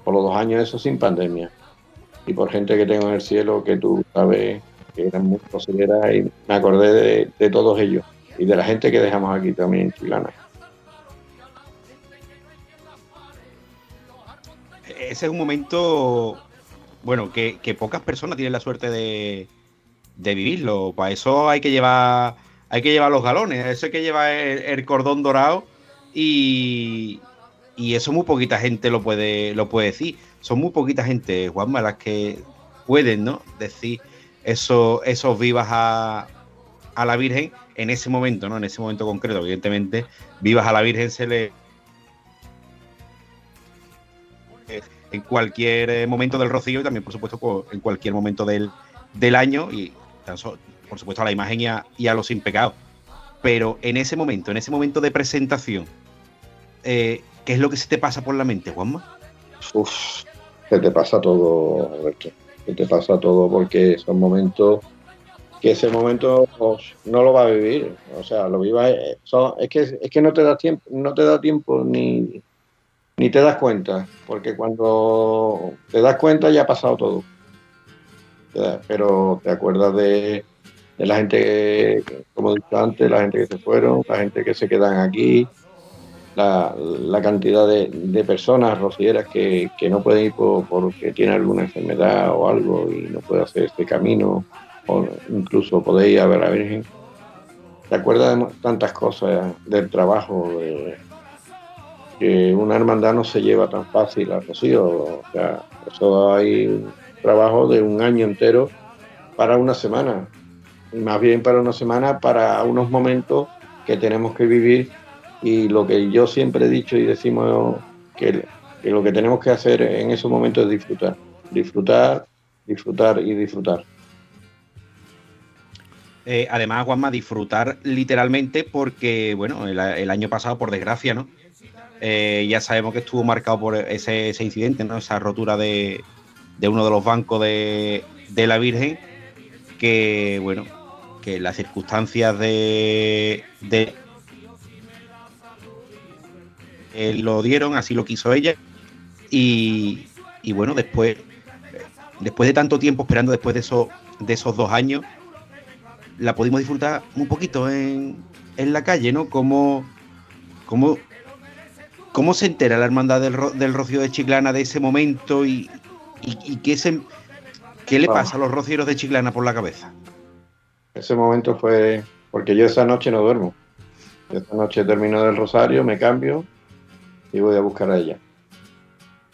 por los dos años, eso sin pandemia. Y por gente que tengo en el cielo que tú sabes eran muy consideradas y me acordé de, de todos ellos y de la gente que dejamos aquí también en Chilana. Ese es un momento, bueno, que, que pocas personas tienen la suerte de, de vivirlo. Para eso hay que llevar, hay que llevar los galones, eso hay que llevar el, el cordón dorado y, y eso muy poquita gente lo puede, lo puede decir. Son muy poquita gente, Juanma, las que pueden, ¿no? Decir eso, esos vivas a, a la Virgen en ese momento, ¿no? En ese momento concreto, evidentemente, vivas a la Virgen se le eh, en cualquier eh, momento del rocío y también, por supuesto, pues, en cualquier momento del, del año y, por supuesto, a la imagen y a, y a los sin pecado. Pero en ese momento, en ese momento de presentación, eh, ¿qué es lo que se te pasa por la mente, Juanma? Uf, se te pasa todo, Alberto. Te pasa todo porque son momentos que ese momento no lo va a vivir. O sea, lo viva eh, es que es que no te da tiempo, no te da tiempo ni, ni te das cuenta, porque cuando te das cuenta ya ha pasado todo. Pero te acuerdas de, la gente, que, como dicho antes, la gente que se fueron, la gente que se quedan aquí, la, cantidad de, personas rocieras que, que no pueden ir por- porque tienen alguna enfermedad o algo y no puede hacer este camino, o incluso poder ir a ver a la Virgen. ¿Te acuerdas de tantas cosas del trabajo? que una hermandad no se lleva tan fácil a Rocío. O sea, eso hay un trabajo de un año entero para una semana. Y más bien para una semana, para unos momentos que tenemos que vivir y lo que yo siempre he dicho y decimos que, lo que tenemos que hacer en esos momentos es disfrutar, disfrutar, disfrutar y disfrutar. Eh, además, Juanma, disfrutar literalmente porque, bueno, el, año pasado, por desgracia, ¿no? Eh, ya sabemos que estuvo marcado por ese, ese incidente, ¿no? Esa rotura de, de uno de los bancos de, de la Virgen, que, bueno, que las circunstancias de eh, lo dieron, así lo quiso ella, y, y bueno, después, después de tanto tiempo esperando, después de esos, de esos dos años, la pudimos disfrutar un poquito en, en la calle, ¿no? Cómo, cómo, cómo se entera la hermandad del, Ro- del Rocío de Chiclana de ese momento y, y, y qué, se, qué le Vamos. pasa a los rocieros de Chiclana por la cabeza. Ese momento fue porque yo esa noche no duermo. Esa noche termino del rosario, me cambio y voy a buscar a ella.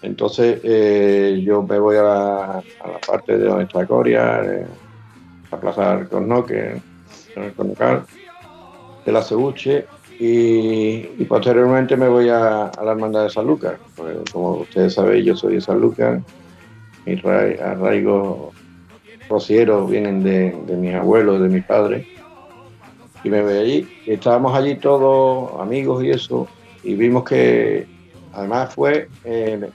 Entonces eh, yo me voy a la, parte de donde está Coria, eh, a Plaza Alcornoque, en el Cornocal, de la Cebuche, y, posteriormente me voy a, la Hermandad de San Lucas. Pues, como ustedes saben, yo soy de San Lucas, mis ra- arraigos rocieros vienen de, de mis abuelos, de mis padres, y me voy allí. Estábamos allí todos amigos y eso, y vimos que además fue eh,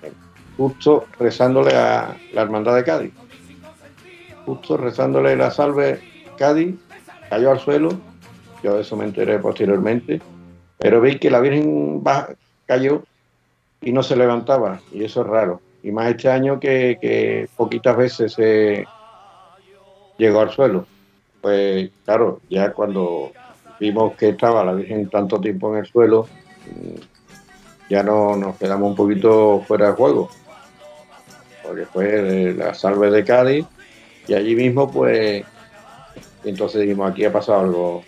justo rezándole a la Hermandad de Cádiz. Justo rezándole la salve Cádiz, cayó al suelo, yo de eso me enteré posteriormente, pero vi que la Virgen cayó y no se levantaba, y eso es raro. Y más este año que, que poquitas veces se llegó al suelo. Pues claro, ya cuando vimos que estaba la Virgen tanto tiempo en el suelo, ya no nos quedamos un poquito fuera de juego. Porque fue la salve de Cádiz y allí mismo pues entonces dijimos aquí ha pasado algo,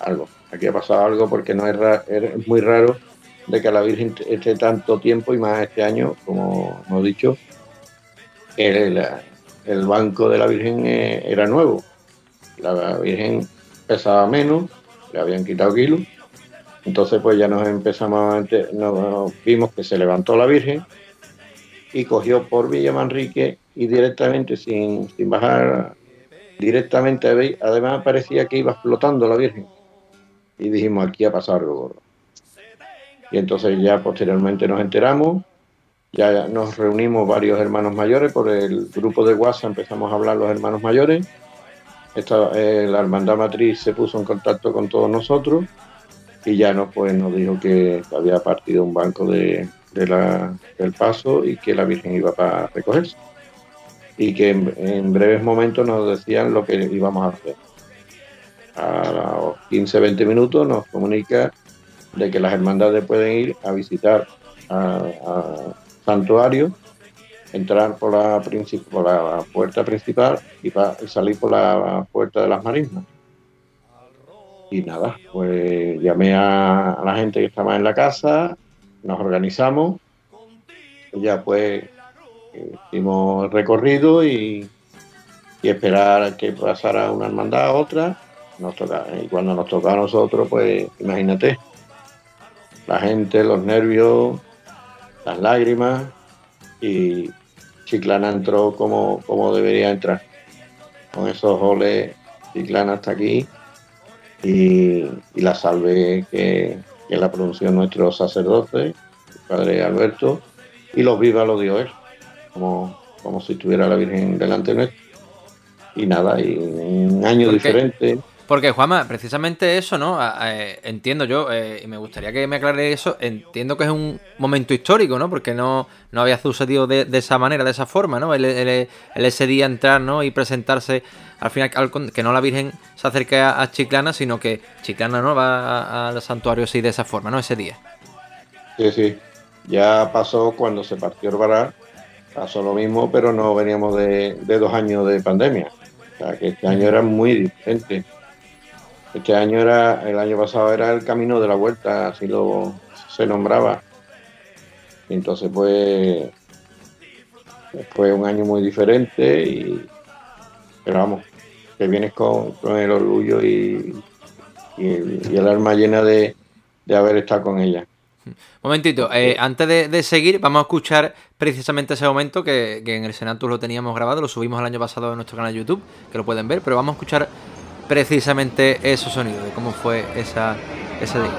algo, aquí ha pasado algo porque no es muy raro de que la Virgen esté tanto tiempo y más este año, como hemos dicho, el, el banco de la Virgen eh, era nuevo. La Virgen pesaba menos, le habían quitado kilos. Entonces pues ya nos empezamos a nos vimos que se levantó la Virgen y cogió por Villa Manrique y directamente sin, sin bajar directamente además parecía que iba flotando la Virgen. Y dijimos aquí ha pasado algo gordo y entonces ya posteriormente nos enteramos ya nos reunimos varios hermanos mayores por el grupo de WhatsApp empezamos a hablar los hermanos mayores. Esta- eh, la hermandad matriz se puso en contacto con todos nosotros y ya nos pues nos dijo que había partido un banco de, de la- del paso y que la Virgen iba para recogerse y que en, breves momentos nos decían lo que íbamos a hacer. A los 15-20 minutos nos comunica de que las hermandades pueden ir a visitar a, santuario, entrar por la, por la puerta principal y, y salir por la puerta de las marismas. Y nada, pues llamé a, la gente que estaba en la casa, nos organizamos, ya pues eh, hicimos el recorrido y, y esperar a que pasara una hermandad a otra. Nos toca, y cuando nos toca a nosotros, pues imagínate, la gente, los nervios, las lágrimas y Chiclana entró como, como debería entrar. Con esos goles, Chiclana hasta aquí y, y la salve que, que la pronunció nuestro sacerdote, el padre Alberto, y los viva lo dio él, como, como si estuviera la Virgen delante nuestro. Y nada, y un año ¿Por qué? Porque, Juanma, precisamente eso, ¿no? Eh, entiendo yo, eh, y me gustaría que me aclare eso, entiendo que es un momento histórico, ¿no? Porque no, no había sucedido de, de esa manera, de esa forma, ¿no? El, ese día entrar, ¿no? Y presentarse, al final, que no la Virgen se acerque a, Chiclana, sino que Chiclana, ¿no? Va al santuario así de esa forma, ¿no? Ese día. Sí, sí. Ya pasó cuando se partió el varal, pasó lo mismo, pero no veníamos de, de dos años de pandemia. O sea, que este año era muy diferente. Este año era, el año pasado era el camino de la vuelta, así lo se nombraba. Entonces, pues, fue un año muy diferente y, pero vamos, que vienes con, con el orgullo y, y el, y el alma llena de, de haber estado con ella. Momentito, eh, antes de, de seguir, vamos a escuchar precisamente ese momento que, que en el Senatus lo teníamos grabado, lo subimos el año pasado en nuestro canal de YouTube, que lo pueden ver, pero vamos a escuchar precisamente esos sonidos, de cómo fue esa, ese día.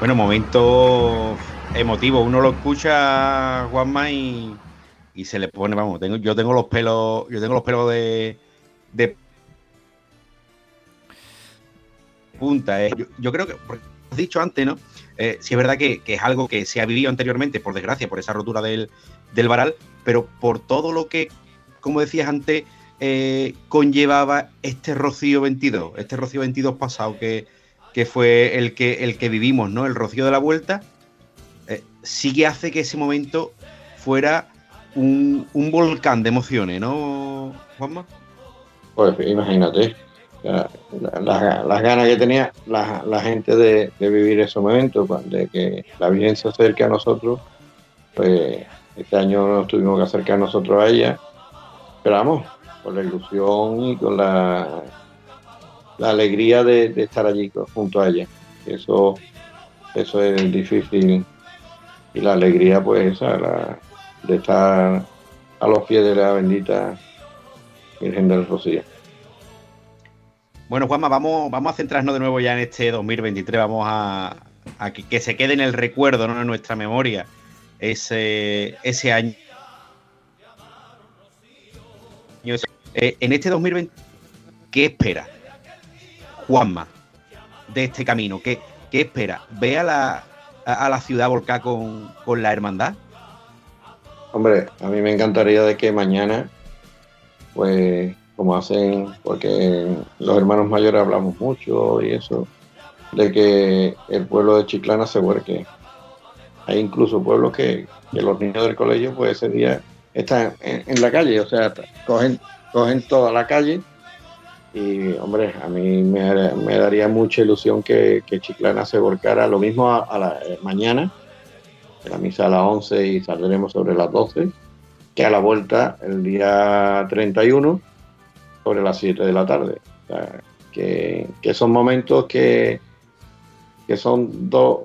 Bueno, momento emotivo. Uno lo escucha, Juanma, y, y se le pone, vamos, yo tengo los pelos, yo tengo los pelos de, de punta. eh. Yo, creo que, porque has dicho antes, ¿no? Eh, sí es verdad que, que es algo que se ha vivido anteriormente, por desgracia, por esa rotura del, del varal, pero por todo lo que, como decías antes, eh, conllevaba este Rocío 22, este Rocío 22 pasado que, que fue el que, el que vivimos, ¿no? El Rocío de la Vuelta, eh, sí que hace que ese momento fuera un, un volcán de emociones, ¿no, Juanma? Pues imagínate, la- la- las ganas que tenía la, la gente de, de vivir esos momentos, cuando- de que la Virgen se acerque a nosotros, pues este año nos tuvimos que acercar nosotros a ella, pero vamos, con la ilusión y con la, la alegría de, estar allí junto a ella. Eso, eso es difícil y la alegría pues esa, la- de estar a los pies de la bendita Virgen del Rocío. Bueno, Juanma, vamos, vamos a centrarnos de nuevo ya en este 2023. Vamos a, que se quede en el recuerdo, ¿no? en nuestra memoria, ese, ese año. Eh, en este 2020, ¿qué espera Juanma de este camino? ¿Qué, qué espera? ¿Ve a la, a, la ciudad volcada con, con la hermandad? Hombre, a mí me encantaría de que mañana, pues como hacen, porque los hermanos mayores hablamos mucho y eso, de que el pueblo de Chiclana se vuelque. Hay incluso pueblos que, que los niños del colegio, pues ese día están en, en la calle, o sea, cogen, cogen toda la calle y, hombre, a mí me, daría mucha ilusión que, que Chiclana se volcara lo mismo a, a la eh, mañana, la misa a las 11 y saldremos sobre las 12, que a la vuelta el día 31 sobre las 7 de la tarde. O sea, que, que son momentos que, que son dos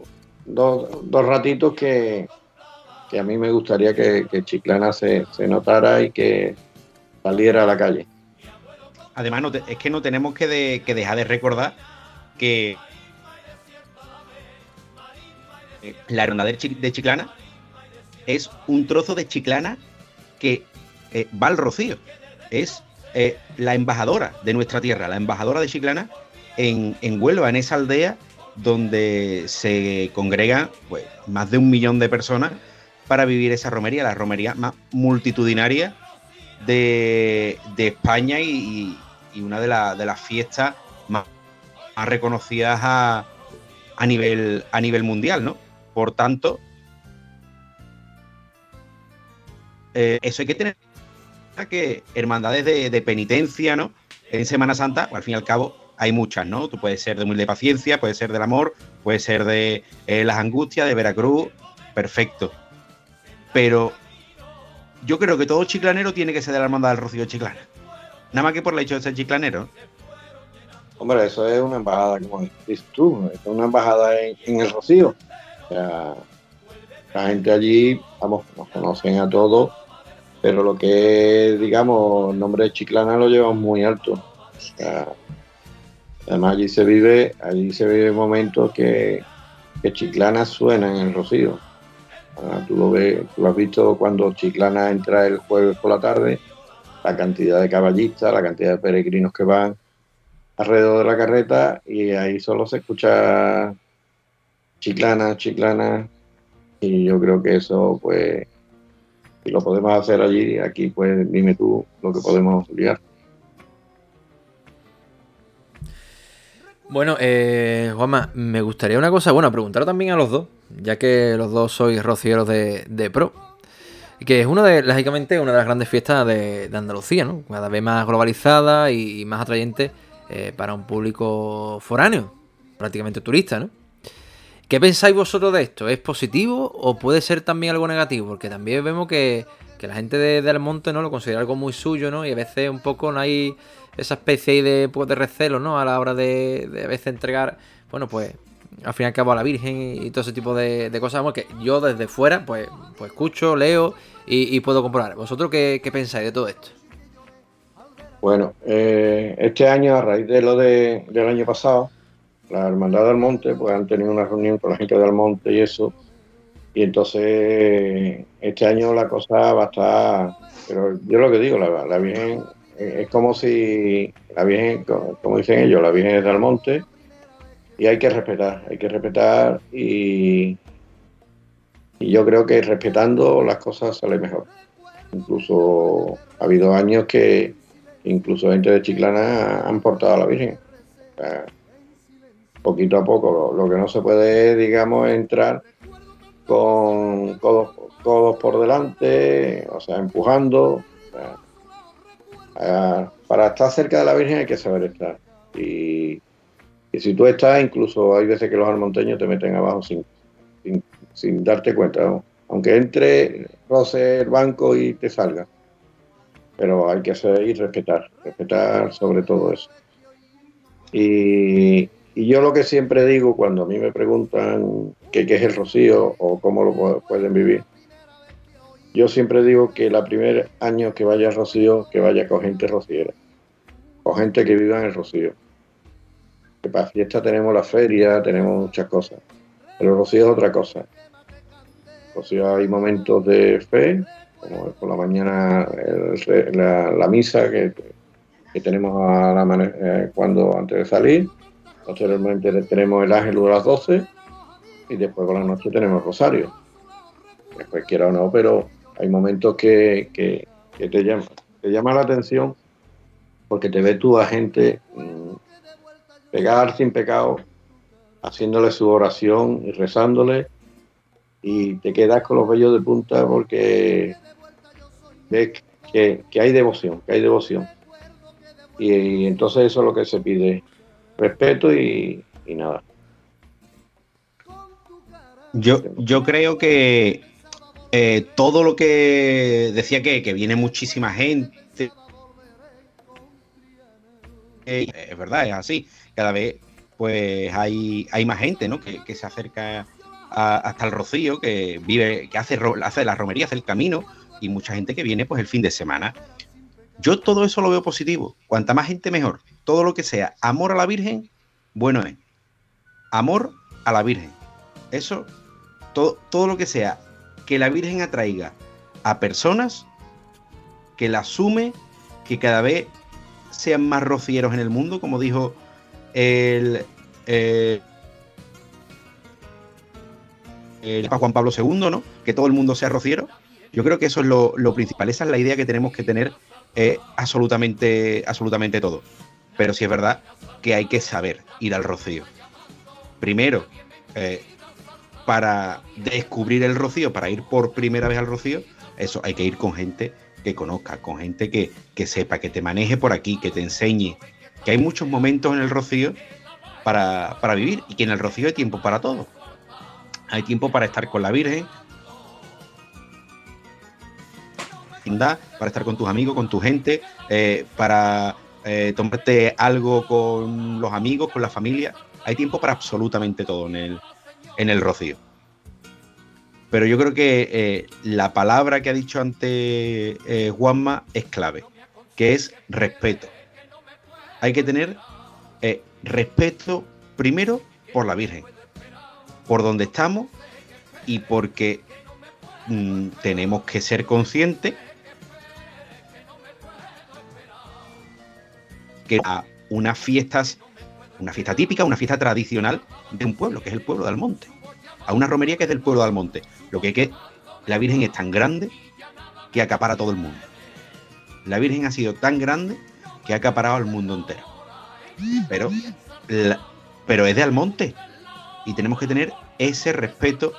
dos- dos ratitos que, que a mí me gustaría que, que Chiclana se, se notara y que saliera a la calle. Además, es que no tenemos que, de- que dejar de recordar que eh, la Chi- de Chiclana es un trozo de Chiclana que eh, va al Rocío. Es eh, la embajadora de nuestra tierra, la embajadora de Chiclana en, en Huelva, en esa aldea donde se congregan pues, más de un millón de personas para vivir esa romería, la romería más multitudinaria de, de España y, y- una de, de las fiestas más, reconocidas a, a nivel, a nivel mundial, ¿no? Por tanto, eh, eso hay que tener que hermandades de, penitencia, ¿no? En Semana Santa, al fin y al cabo, hay muchas, ¿no? Tú puedes ser de humilde paciencia, puedes ser del amor, puedes ser de eh, las angustias, de Veracruz, perfecto. Pero yo creo que todo chiclanero tiene que ser de la hermandad del Rocío Chiclana. Nada más que por el hecho de ser chiclanero. Hombre, eso es una embajada, como dices tú, es una embajada en, el Rocío. O sea, la gente allí, vamos, nos conocen a todos, pero lo que es, digamos, el nombre de Chiclana lo llevamos muy alto. O sea, además allí se vive, allí se vive momentos que, que Chiclana suena en el Rocío. Ah, tú lo ves, tú lo has visto cuando Chiclana entra el jueves por la tarde, la cantidad de caballistas, la cantidad de peregrinos que van alrededor de la carreta y ahí solo se escucha chiclana, chiclana y yo creo que eso pues si lo podemos hacer allí, aquí pues dime tú lo que podemos liar. Bueno, eh, Juanma, me gustaría una cosa, bueno, preguntar también a los dos, ya que los dos sois rocieros de, de pro, que es una de, lógicamente, una de las grandes fiestas de, Andalucía, ¿no? Cada vez más globalizada y, más atrayente eh, para un público foráneo, prácticamente turista, ¿no? ¿Qué pensáis vosotros de esto? ¿Es positivo o puede ser también algo negativo? Porque también vemos que, que la gente de, de Almonte ¿no? lo considera algo muy suyo, ¿no? Y a veces un poco no hay esa especie de, pues, de recelo, ¿no? A la hora de, de a veces entregar, bueno, pues al fin y al cabo a la Virgen y, todo ese tipo de, de cosas, que yo desde fuera, pues, pues escucho, leo y, puedo comprobar. ¿Vosotros qué, qué pensáis de todo esto? Bueno, eh, este año, a raíz de lo de, del año pasado, la Hermandad del Monte, pues han tenido una reunión con la gente del Monte y eso, y entonces este año la cosa va a estar, pero yo lo que digo, la, la Virgen eh, es como si la Virgen, co- como dicen ellos, la Virgen es del Monte, y hay que respetar, hay que respetar y, y yo creo que respetando las cosas sale mejor. Incluso ha habido años que incluso gente de Chiclana han portado a la Virgen. Poquito a poco, lo, que no se puede, digamos, entrar con codos, codos por delante, o sea, empujando. para estar cerca de la Virgen hay que saber estar. Y, y si tú estás, incluso hay veces que los almonteños te meten abajo sin, sin, darte cuenta. Aunque entre, roce el banco y te salga. Pero hay que hacer y respetar, respetar sobre todo eso. Y, yo lo que siempre digo cuando a mí me preguntan qué, qué es el rocío o cómo lo pu- pueden vivir, yo siempre digo que el primer año que vaya al rocío, que vaya con gente rociera, con gente que viva en el rocío. Para fiesta tenemos la feria, tenemos muchas cosas, pero rocío es otra cosa. Rocío hay momentos de fe, como por la mañana la, misa que, que tenemos a la eh, cuando antes de salir, posteriormente tenemos el ángel de las 12 y después por la noche tenemos rosario. Después quiera o no, pero hay momentos que, que- te llama, te llama la atención porque te ves tú a gente mm, pegar sin pecado, haciéndole su oración y rezándole y te quedas con los vellos de punta porque ves que, que hay devoción, que hay devoción. Y, entonces eso es lo que se pide, respeto y, y nada. Yo, yo creo que eh, todo lo que decía que, que viene muchísima gente. eh, es verdad, es así. Cada vez pues hay, hay más gente ¿no? que, que se acerca hasta el Rocío, que vive, que hace, hace la romería, hace el camino, y mucha gente que viene pues el fin de semana. Yo todo eso lo veo positivo. Cuanta más gente mejor. Todo lo que sea amor a la Virgen, bueno es. Amor a la Virgen. Eso, todo, todo lo que sea que la Virgen atraiga a personas, que la asume, que cada vez sean más rocieros en el mundo, como dijo el, eh, el Juan Pablo II, ¿no? Que todo el mundo sea rociero. Yo creo que eso es lo, lo principal, esa es la idea que tenemos que tener eh, absolutamente, absolutamente todo. Pero sí es verdad que hay que saber ir al rocío. Primero, eh, para descubrir el rocío, para ir por primera vez al rocío, eso hay que ir con gente que conozca, con gente que, que sepa, que te maneje por aquí, que te enseñe, que hay muchos momentos en el rocío para, para vivir y que en el rocío hay tiempo para todo. Hay tiempo para estar con la Virgen, para estar con tus amigos, con tu gente, eh, para eh, tomarte algo con los amigos, con la familia. Hay tiempo para absolutamente todo en el, en el rocío. Pero yo creo que eh, la palabra que ha dicho antes Juanma es clave, que es respeto. Hay que tener eh, respeto primero por la Virgen, por donde estamos y porque mm, tenemos que ser conscientes que a unas fiestas, una fiesta típica, una fiesta tradicional de un pueblo, que es el pueblo de Almonte. A una romería que es del pueblo de Almonte. Lo que es que la Virgen es tan grande que acapara a todo el mundo. La Virgen ha sido tan grande que ha acaparado al mundo entero. Pero, pero es de Almonte. Y tenemos que tener ese respeto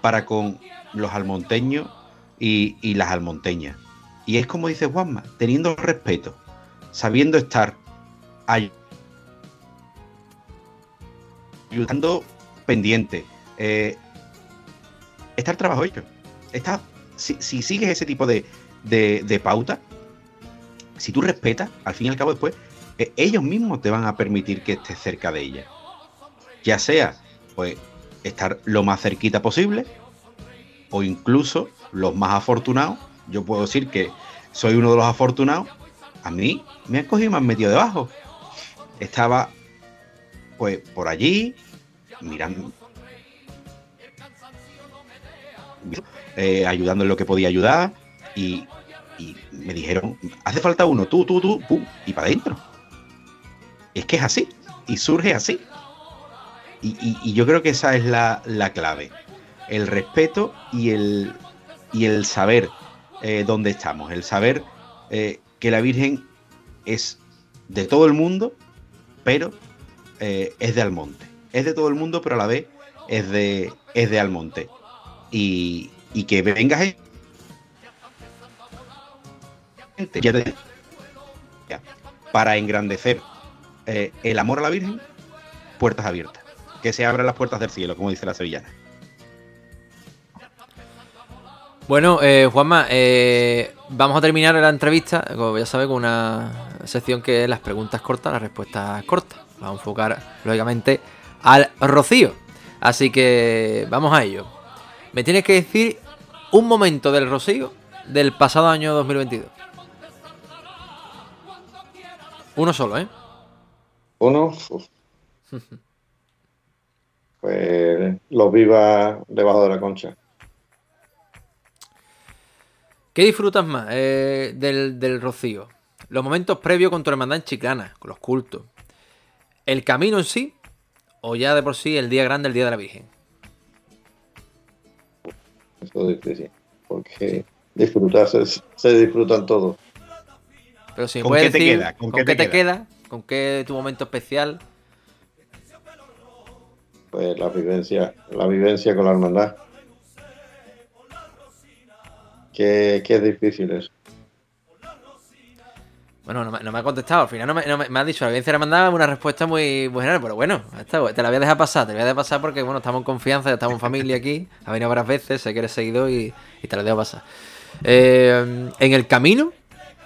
para con los almonteños y, las almonteñas. Y es como dice Juanma, teniendo respeto, sabiendo estar ay- ayudando pendiente, eh, está el trabajo hecho. Está, si, si sigues ese tipo de, de, de pauta, si tú respetas, al fin y al cabo después, eh, ellos mismos te van a permitir que estés cerca de ella. Ya sea, pues, estar lo más cerquita posible, o incluso los más afortunados. Yo puedo decir que soy uno de los afortunados. A mí me han cogido y me han metido debajo. Estaba, pues, por allí, mirando, eh, ayudando en lo que podía ayudar y, y me dijeron, hace falta uno, tú, tú, tú, pum, y para adentro. Es que es así, y surge así. Y, y- yo creo que esa es la, la clave, el respeto y el, y el saber eh, dónde estamos, el saber eh, que la Virgen es de todo el mundo, pero eh, es de Almonte. Es de todo el mundo, pero a la vez es de, es de Almonte. y, y que venga para engrandecer eh, el amor a la Virgen, puertas abiertas. Que se abran las puertas del cielo, como dice la sevillana. Bueno, eh, Juanma, eh, vamos a terminar la entrevista, como ya sabes, con una sección que es las preguntas cortas, las respuestas cortas. Vamos a enfocar, lógicamente, al Rocío. Así que vamos a ello. Me tienes que decir un momento del Rocío del pasado año 2022. Uno solo, ¿eh? Uno, pues los viva debajo de la concha. ¿Qué disfrutas más eh, del, del Rocío? Los momentos previos con tu hermandad en Chiclana, con los cultos. ¿El camino en sí? ¿O ya de por sí el día grande, el día de la Virgen? Eso es difícil. Porque disfrutar se, se disfrutan todos. Pero si ¿Con puedes qué te decir queda? ¿con, qué te queda? ¿Con qué tu momento especial? Pues la vivencia, la vivencia con la hermandad. Que, que es difícil eso. Bueno, no me, no me ha contestado. Al final no me, no me- me ha dicho la evidencia de la hermandad una respuesta muy, muy general. Pero bueno, te la voy a dejar pasar. Te la voy a dejar pasar porque, bueno, estamos en confianza, estamos en familia aquí. Ha venido varias veces, sé que eres seguidor y, y te la dejo pasar. Eh, en el camino,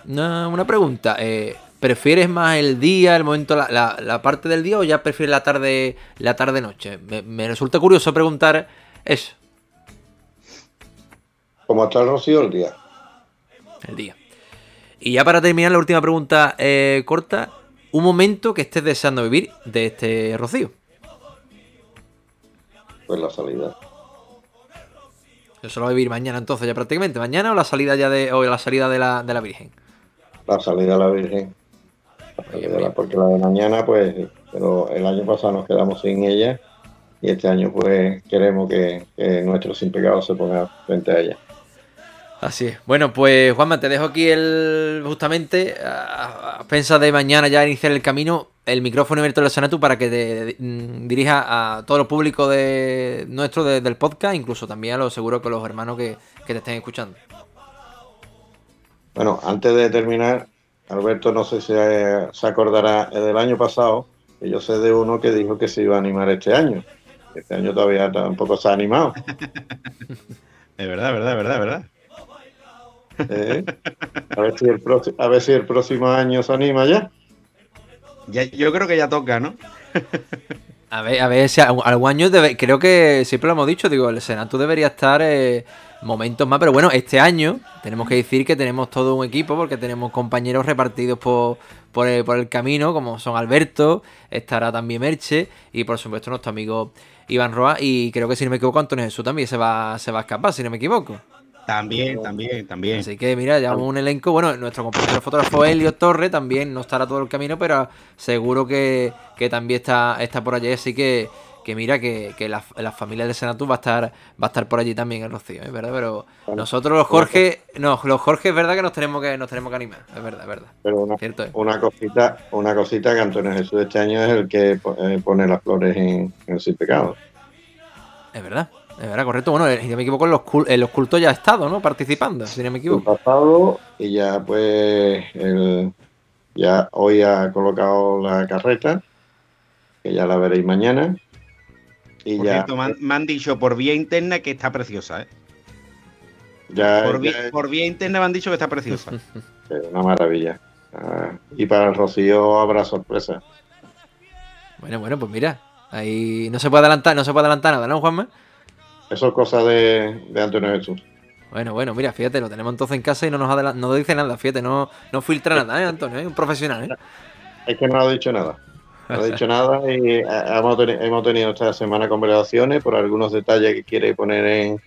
una, una pregunta. eh, ¿Prefieres más el día, el momento, la, la- la parte del día o ya prefieres la tarde, la tarde-noche? Me, me resulta curioso preguntar eso, Como está el rocío el día. el día. Y ya para terminar, la última pregunta eh, corta. Un momento que estés deseando vivir de este Rocío. Pues la salida. Eso lo va a vivir mañana entonces ya prácticamente. ¿Mañana o la salida ya de. o la salida de la, de la Virgen? La salida a la Virgen. La de la- porque la de mañana, pues, pero el año pasado nos quedamos sin ella y este año, pues, queremos que, que nuestro sin pecado se ponga frente a ella. Así es. Bueno, pues Juanma, te dejo aquí el. justamente. A, a pensar de mañana ya iniciar el camino. El micrófono abierto del Senatu para que te mm, dirija a todo el público de nuestro de- del podcast, incluso también a los seguro que los hermanos que, que te estén escuchando. Bueno, antes de terminar, Alberto, no sé si eh, se acordará del año pasado, que yo sé de uno que dijo que se iba a animar este año. Este año todavía tampoco se ha animado. Es verdad, es verdad, es verdad, es verdad. ¿eh? A, ver si el próximo, a ver si el próximo año se anima ya. Ya, yo creo que ya toca, ¿no? A ver, a ver si algún año debe- creo que siempre lo hemos dicho, digo, el Senatu debería estar eh, momentos más, pero bueno, este año tenemos que decir que tenemos todo un equipo porque tenemos compañeros repartidos por, por, el, por el camino, como son Alberto, estará también Merche y por supuesto nuestro amigo Iván Roa y creo que si no me equivoco Antonio Jesús también se va, se va a escapar, si no me equivoco. También, también, también. Así que mira, ya un elenco. Bueno, nuestro compañero fotógrafo Elio Torre también no estará todo el camino, pero seguro que, que también está, está por allí. Así que, que mira, que, que la, la familia de Senatu va a estar, va a estar por allí también, el Rocío, es verdad. Pero nosotros los Jorge, no, los Jorge es verdad que nos tenemos que, nos tenemos que animar, es verdad, es verdad. Pero una, Cierto es. una cosita, una cosita que Antonio Jesús este año es el que eh, pone las flores en, en el sin pecado. Es verdad, es verdad, correcto. Bueno, si no me equivoco, en los, cul- en los cultos ya ha estado, ¿no? Participando, si no me equivoco. pasado y ya pues el- ya hoy ha colocado la carreta, que ya la veréis mañana. Y Por ya, cierto, me han, me han dicho por vía interna que está preciosa, ¿eh? ya, Por, ya vía, por vía interna me han dicho que está preciosa. es una maravilla. Ah, y para el Rocío habrá sorpresa. Bueno, bueno, pues mira, ahí no se puede adelantar, no se puede adelantar nada, ¿no, Juanma? Eso es cosa de, de Antonio Jesús. Bueno, bueno, mira, fíjate, lo tenemos entonces en casa y no nos adelan- no dice nada, fíjate, no, no filtra nada, ¿eh, Antonio? Es un profesional, ¿eh? Es que no ha dicho nada. No ha dicho nada y eh, hemos, teni- hemos tenido esta semana conversaciones por algunos detalles que quiere poner en,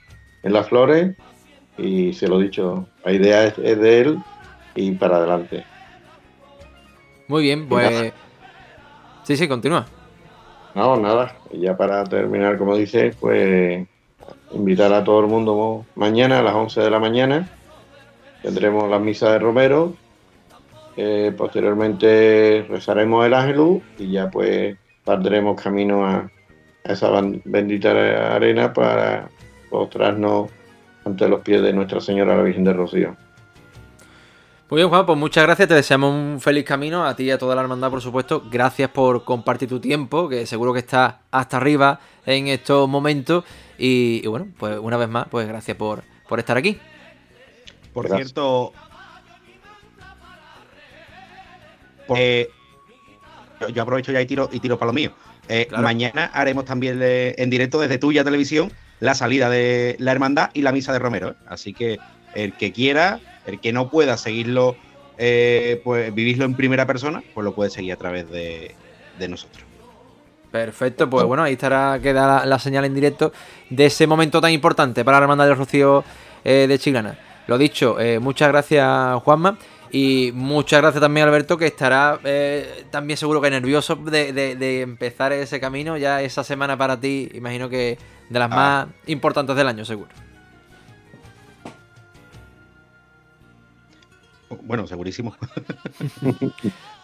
en las flores y se lo he dicho. La idea es, es de él y para adelante. Muy bien, pues... Sí, sí, continúa. No, nada. Y ya para terminar, como dice, pues invitar a todo el mundo mañana a las 11 de la mañana. Tendremos la misa de Romero. Eh, posteriormente rezaremos el ángelus y ya pues saldremos camino a, a esa bendita arena para postrarnos ante los pies de Nuestra Señora la Virgen de Rocío. Muy bien, Juan, pues muchas gracias. Te deseamos un feliz camino a ti y a toda la hermandad, por supuesto. Gracias por compartir tu tiempo, que seguro que está hasta arriba en estos momentos. Y, y bueno, pues una vez más, pues gracias por, por estar aquí. Por Gracias. cierto, eh, yo, yo aprovecho ya y tiro, y tiro para lo mío. Eh, Claro. Mañana haremos también eh, en directo desde Tuya Televisión la salida de la hermandad y la misa de Romero. ¿eh? Así que el que quiera, el que no pueda seguirlo, pues vivirlo en primera persona, pues lo puede seguir a través de, de nosotros. Perfecto, pues bueno, ahí estará, queda la, la señal en directo de ese momento tan importante para la hermandad del Rocío de Chiclana. Lo dicho, muchas gracias Juanma y muchas gracias también Alberto que estará eh, también seguro que nervioso de, de- de empezar ese camino ya esa semana para ti, imagino que de las Ah. más importantes del año seguro. Bueno, segurísimo.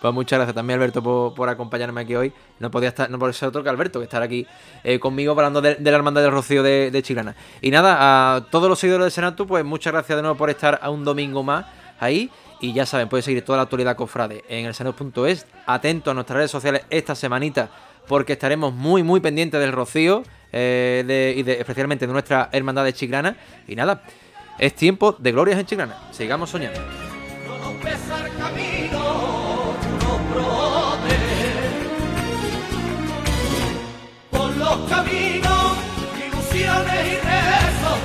Pues muchas gracias también, Alberto, por, por acompañarme aquí hoy. No podía estar, no podía ser otro que Alberto, que estar aquí eh, conmigo hablando de, de la hermandad del Rocío de, de Chiclana. Y nada, a todos los seguidores de Senato, pues muchas gracias de nuevo por estar a un domingo más ahí. Y ya saben, pueden seguir toda la actualidad cofrade en el senado.es. Atentos a nuestras redes sociales esta semanita, porque estaremos muy, muy pendientes del Rocío eh, de- y de- especialmente de nuestra hermandad de Chiclana. Y nada, es tiempo de glorias en Chiclana. Sigamos soñando. Caminos, ilusiones y rezos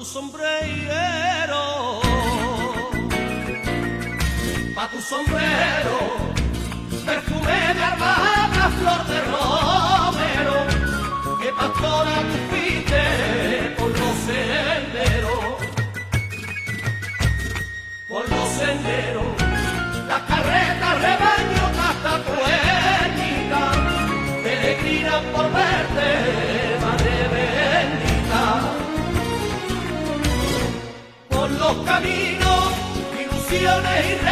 tu sombrero, pa' tu sombrero, perfume de armada, flor de romero, que pastora tu fuiste por los senderos, por los senderos, las carretas, rebaño, los caminos, ilusiones y